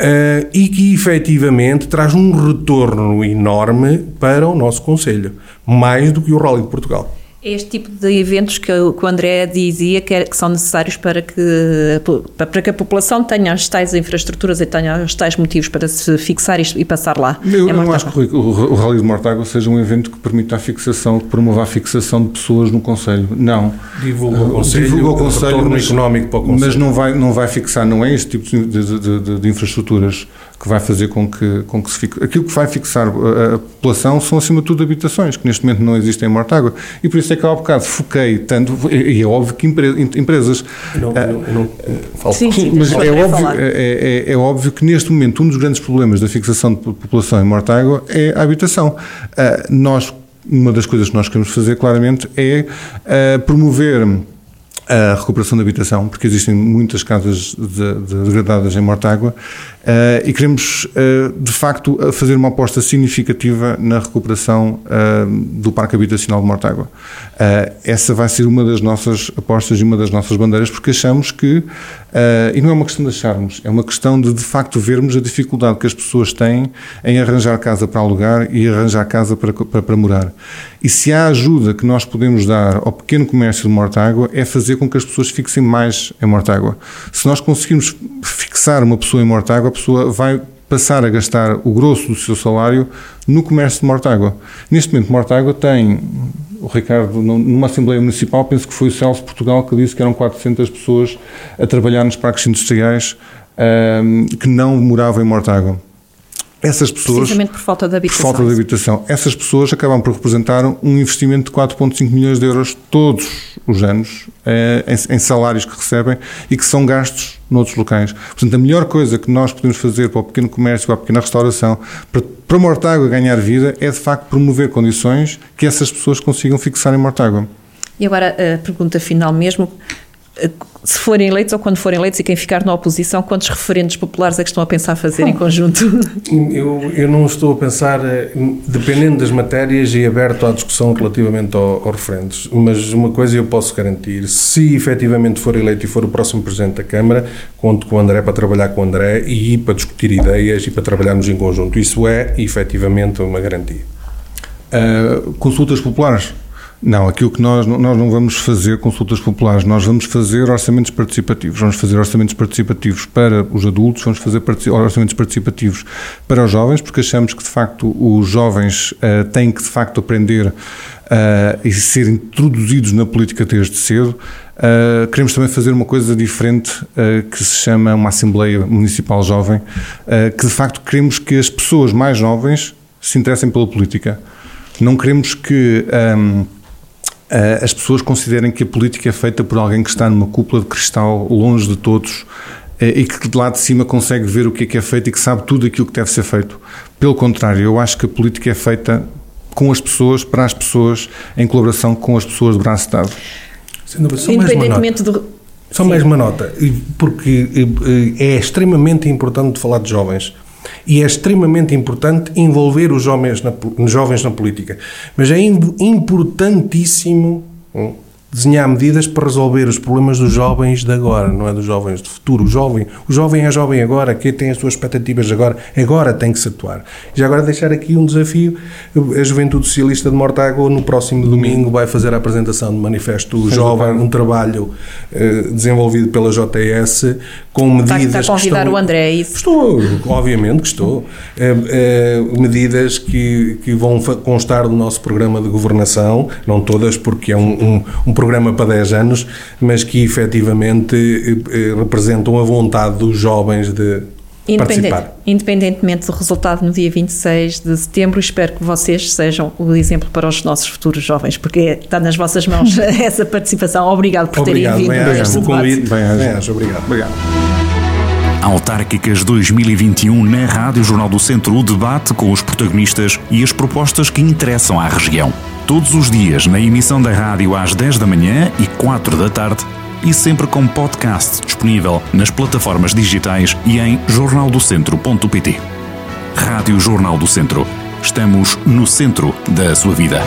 Uh, e que efetivamente traz um retorno enorme para o nosso Conselho, mais do que o Rally de Portugal. Este tipo de eventos que, o André dizia que, é, que, são necessários para que, para que a população tenha as tais infraestruturas e tenha os tais motivos para se fixar e, passar lá. Eu é não acho que o, o Rally de Mortágua seja um evento que permita a fixação, que promova a fixação de pessoas no Conselho. Não. Divulga o Conselho, Divulga o Conselho mas, económico para o Conselho. Mas não vai, não vai fixar, não é este tipo de, de, de, de infraestruturas que vai fazer com que, com que se fixe. Aquilo que vai fixar a, população são, acima de tudo, habitações, que neste momento não existem em Mortágua. E por isso é que há bocado foquei tanto, e é óbvio que empresas. não, eu não, falo. Sim, sim, mas é óbvio, é, é, é, óbvio que neste momento um dos grandes problemas da fixação de população em Mortágua é a habitação. Uh, nós, uma das coisas que nós queremos fazer claramente é uh, promover a recuperação da habitação, porque existem muitas casas de, de degradadas em Mortágua Uh, e queremos, uh, de facto, fazer uma aposta significativa na recuperação uh, do Parque Habitacional de Mortágua. essa vai ser uma das nossas apostas e uma das nossas bandeiras, porque achamos que, e não é uma questão de acharmos, é uma questão de, de facto, vermos a dificuldade que as pessoas têm em arranjar casa para alugar e arranjar casa para, para, para morar. E se há ajuda que nós podemos dar ao pequeno comércio de Mortágua, é fazer com que as pessoas fixem mais em Mortágua. Se nós conseguirmos fixar uma pessoa em Mortágua, pessoa vai passar a gastar o grosso do seu salário no comércio de Mortágua. Neste momento, Mortágua tem, o Ricardo, numa Assembleia Municipal, penso que foi o Celso Portugal que disse que eram 400 pessoas a trabalhar nos parques industriais um, que não moravam em Mortágua. Essas pessoas, Precisamente por falta de habitação. Por falta de habitação. Essas pessoas acabam por representar um investimento de 4,5 milhões de euros todos os anos eh, em, em, salários que recebem e que são gastos noutros locais. Portanto, a melhor coisa que nós podemos fazer para o pequeno comércio, para a pequena restauração, para, para Mortágua ganhar vida, é de facto promover condições que essas pessoas consigam fixar em Mortágua. E agora a pergunta final mesmo, se forem eleitos ou quando forem eleitos e quem ficar na oposição, quantos referendos populares é que estão a pensar fazer em conjunto? <laughs> Eu, eu não estou a pensar, eh, dependendo das matérias e aberto à discussão relativamente ao, ao referendos, mas uma coisa eu posso garantir, se efetivamente for eleito e for o próximo Presidente da Câmara, conto com o André para trabalhar com o André e para discutir ideias e para trabalharmos em conjunto. Isso é efetivamente uma garantia. Uh, consultas populares? Não, aquilo que nós, nós não vamos fazer consultas populares, nós vamos fazer orçamentos participativos. Vamos fazer orçamentos participativos para os adultos, vamos fazer orçamentos participativos para os jovens, porque achamos que de facto os jovens uh, têm que de facto aprender uh, e ser introduzidos na política desde cedo. Uh, queremos também fazer uma coisa diferente uh, que se chama uma Assembleia Municipal Jovem, uh, que de facto queremos que as pessoas mais jovens se interessem pela política. Não queremos que um, as pessoas considerem que a política é feita por alguém que está numa cúpula de cristal, longe de todos, e que de lá de cima consegue ver o que é que é feito e que sabe tudo aquilo que deve ser feito. Pelo contrário, eu acho que a política é feita com as pessoas, para as pessoas, em colaboração com as pessoas de braço dado. Independentemente do. Só Sim. mais uma nota, porque é extremamente importante falar de jovens e é extremamente importante envolver os jovens na, jovens na política. Mas é importantíssimo hum, desenhar medidas para resolver os problemas dos jovens de agora, não é dos jovens do futuro. O jovem, o jovem é jovem agora, que tem as suas expectativas agora, agora tem que se atuar. Já agora deixar aqui um desafio, a Juventude Socialista de Mortágua no próximo domingo vai fazer a apresentação do Manifesto Jovem, um trabalho uh, desenvolvido pela JS com medidas... Está, está a convidar estão, o André, é isso? Estou, obviamente que estou. Uh, uh, medidas que, que vão constar do nosso programa de governação, não todas, porque é um, um, um programa para 10 anos, mas que efetivamente eh, representam a vontade dos jovens de Independente, participar. Independentemente do resultado no dia 26 de setembro, espero que vocês sejam o exemplo para os nossos futuros jovens, porque está nas vossas mãos <laughs> <laughs> essa participação. Obrigado por terem vindo a este debate. Bem, obrigado. obrigado. Autárquicas 2021 na Rádio Jornal do Centro, o debate com os protagonistas e as propostas que interessam à região todos os dias na emissão da rádio às 10 da manhã e 4 da tarde e sempre com podcast disponível nas plataformas digitais e em jornaldocentro.pt. Rádio Jornal do Centro. Estamos no centro da sua vida.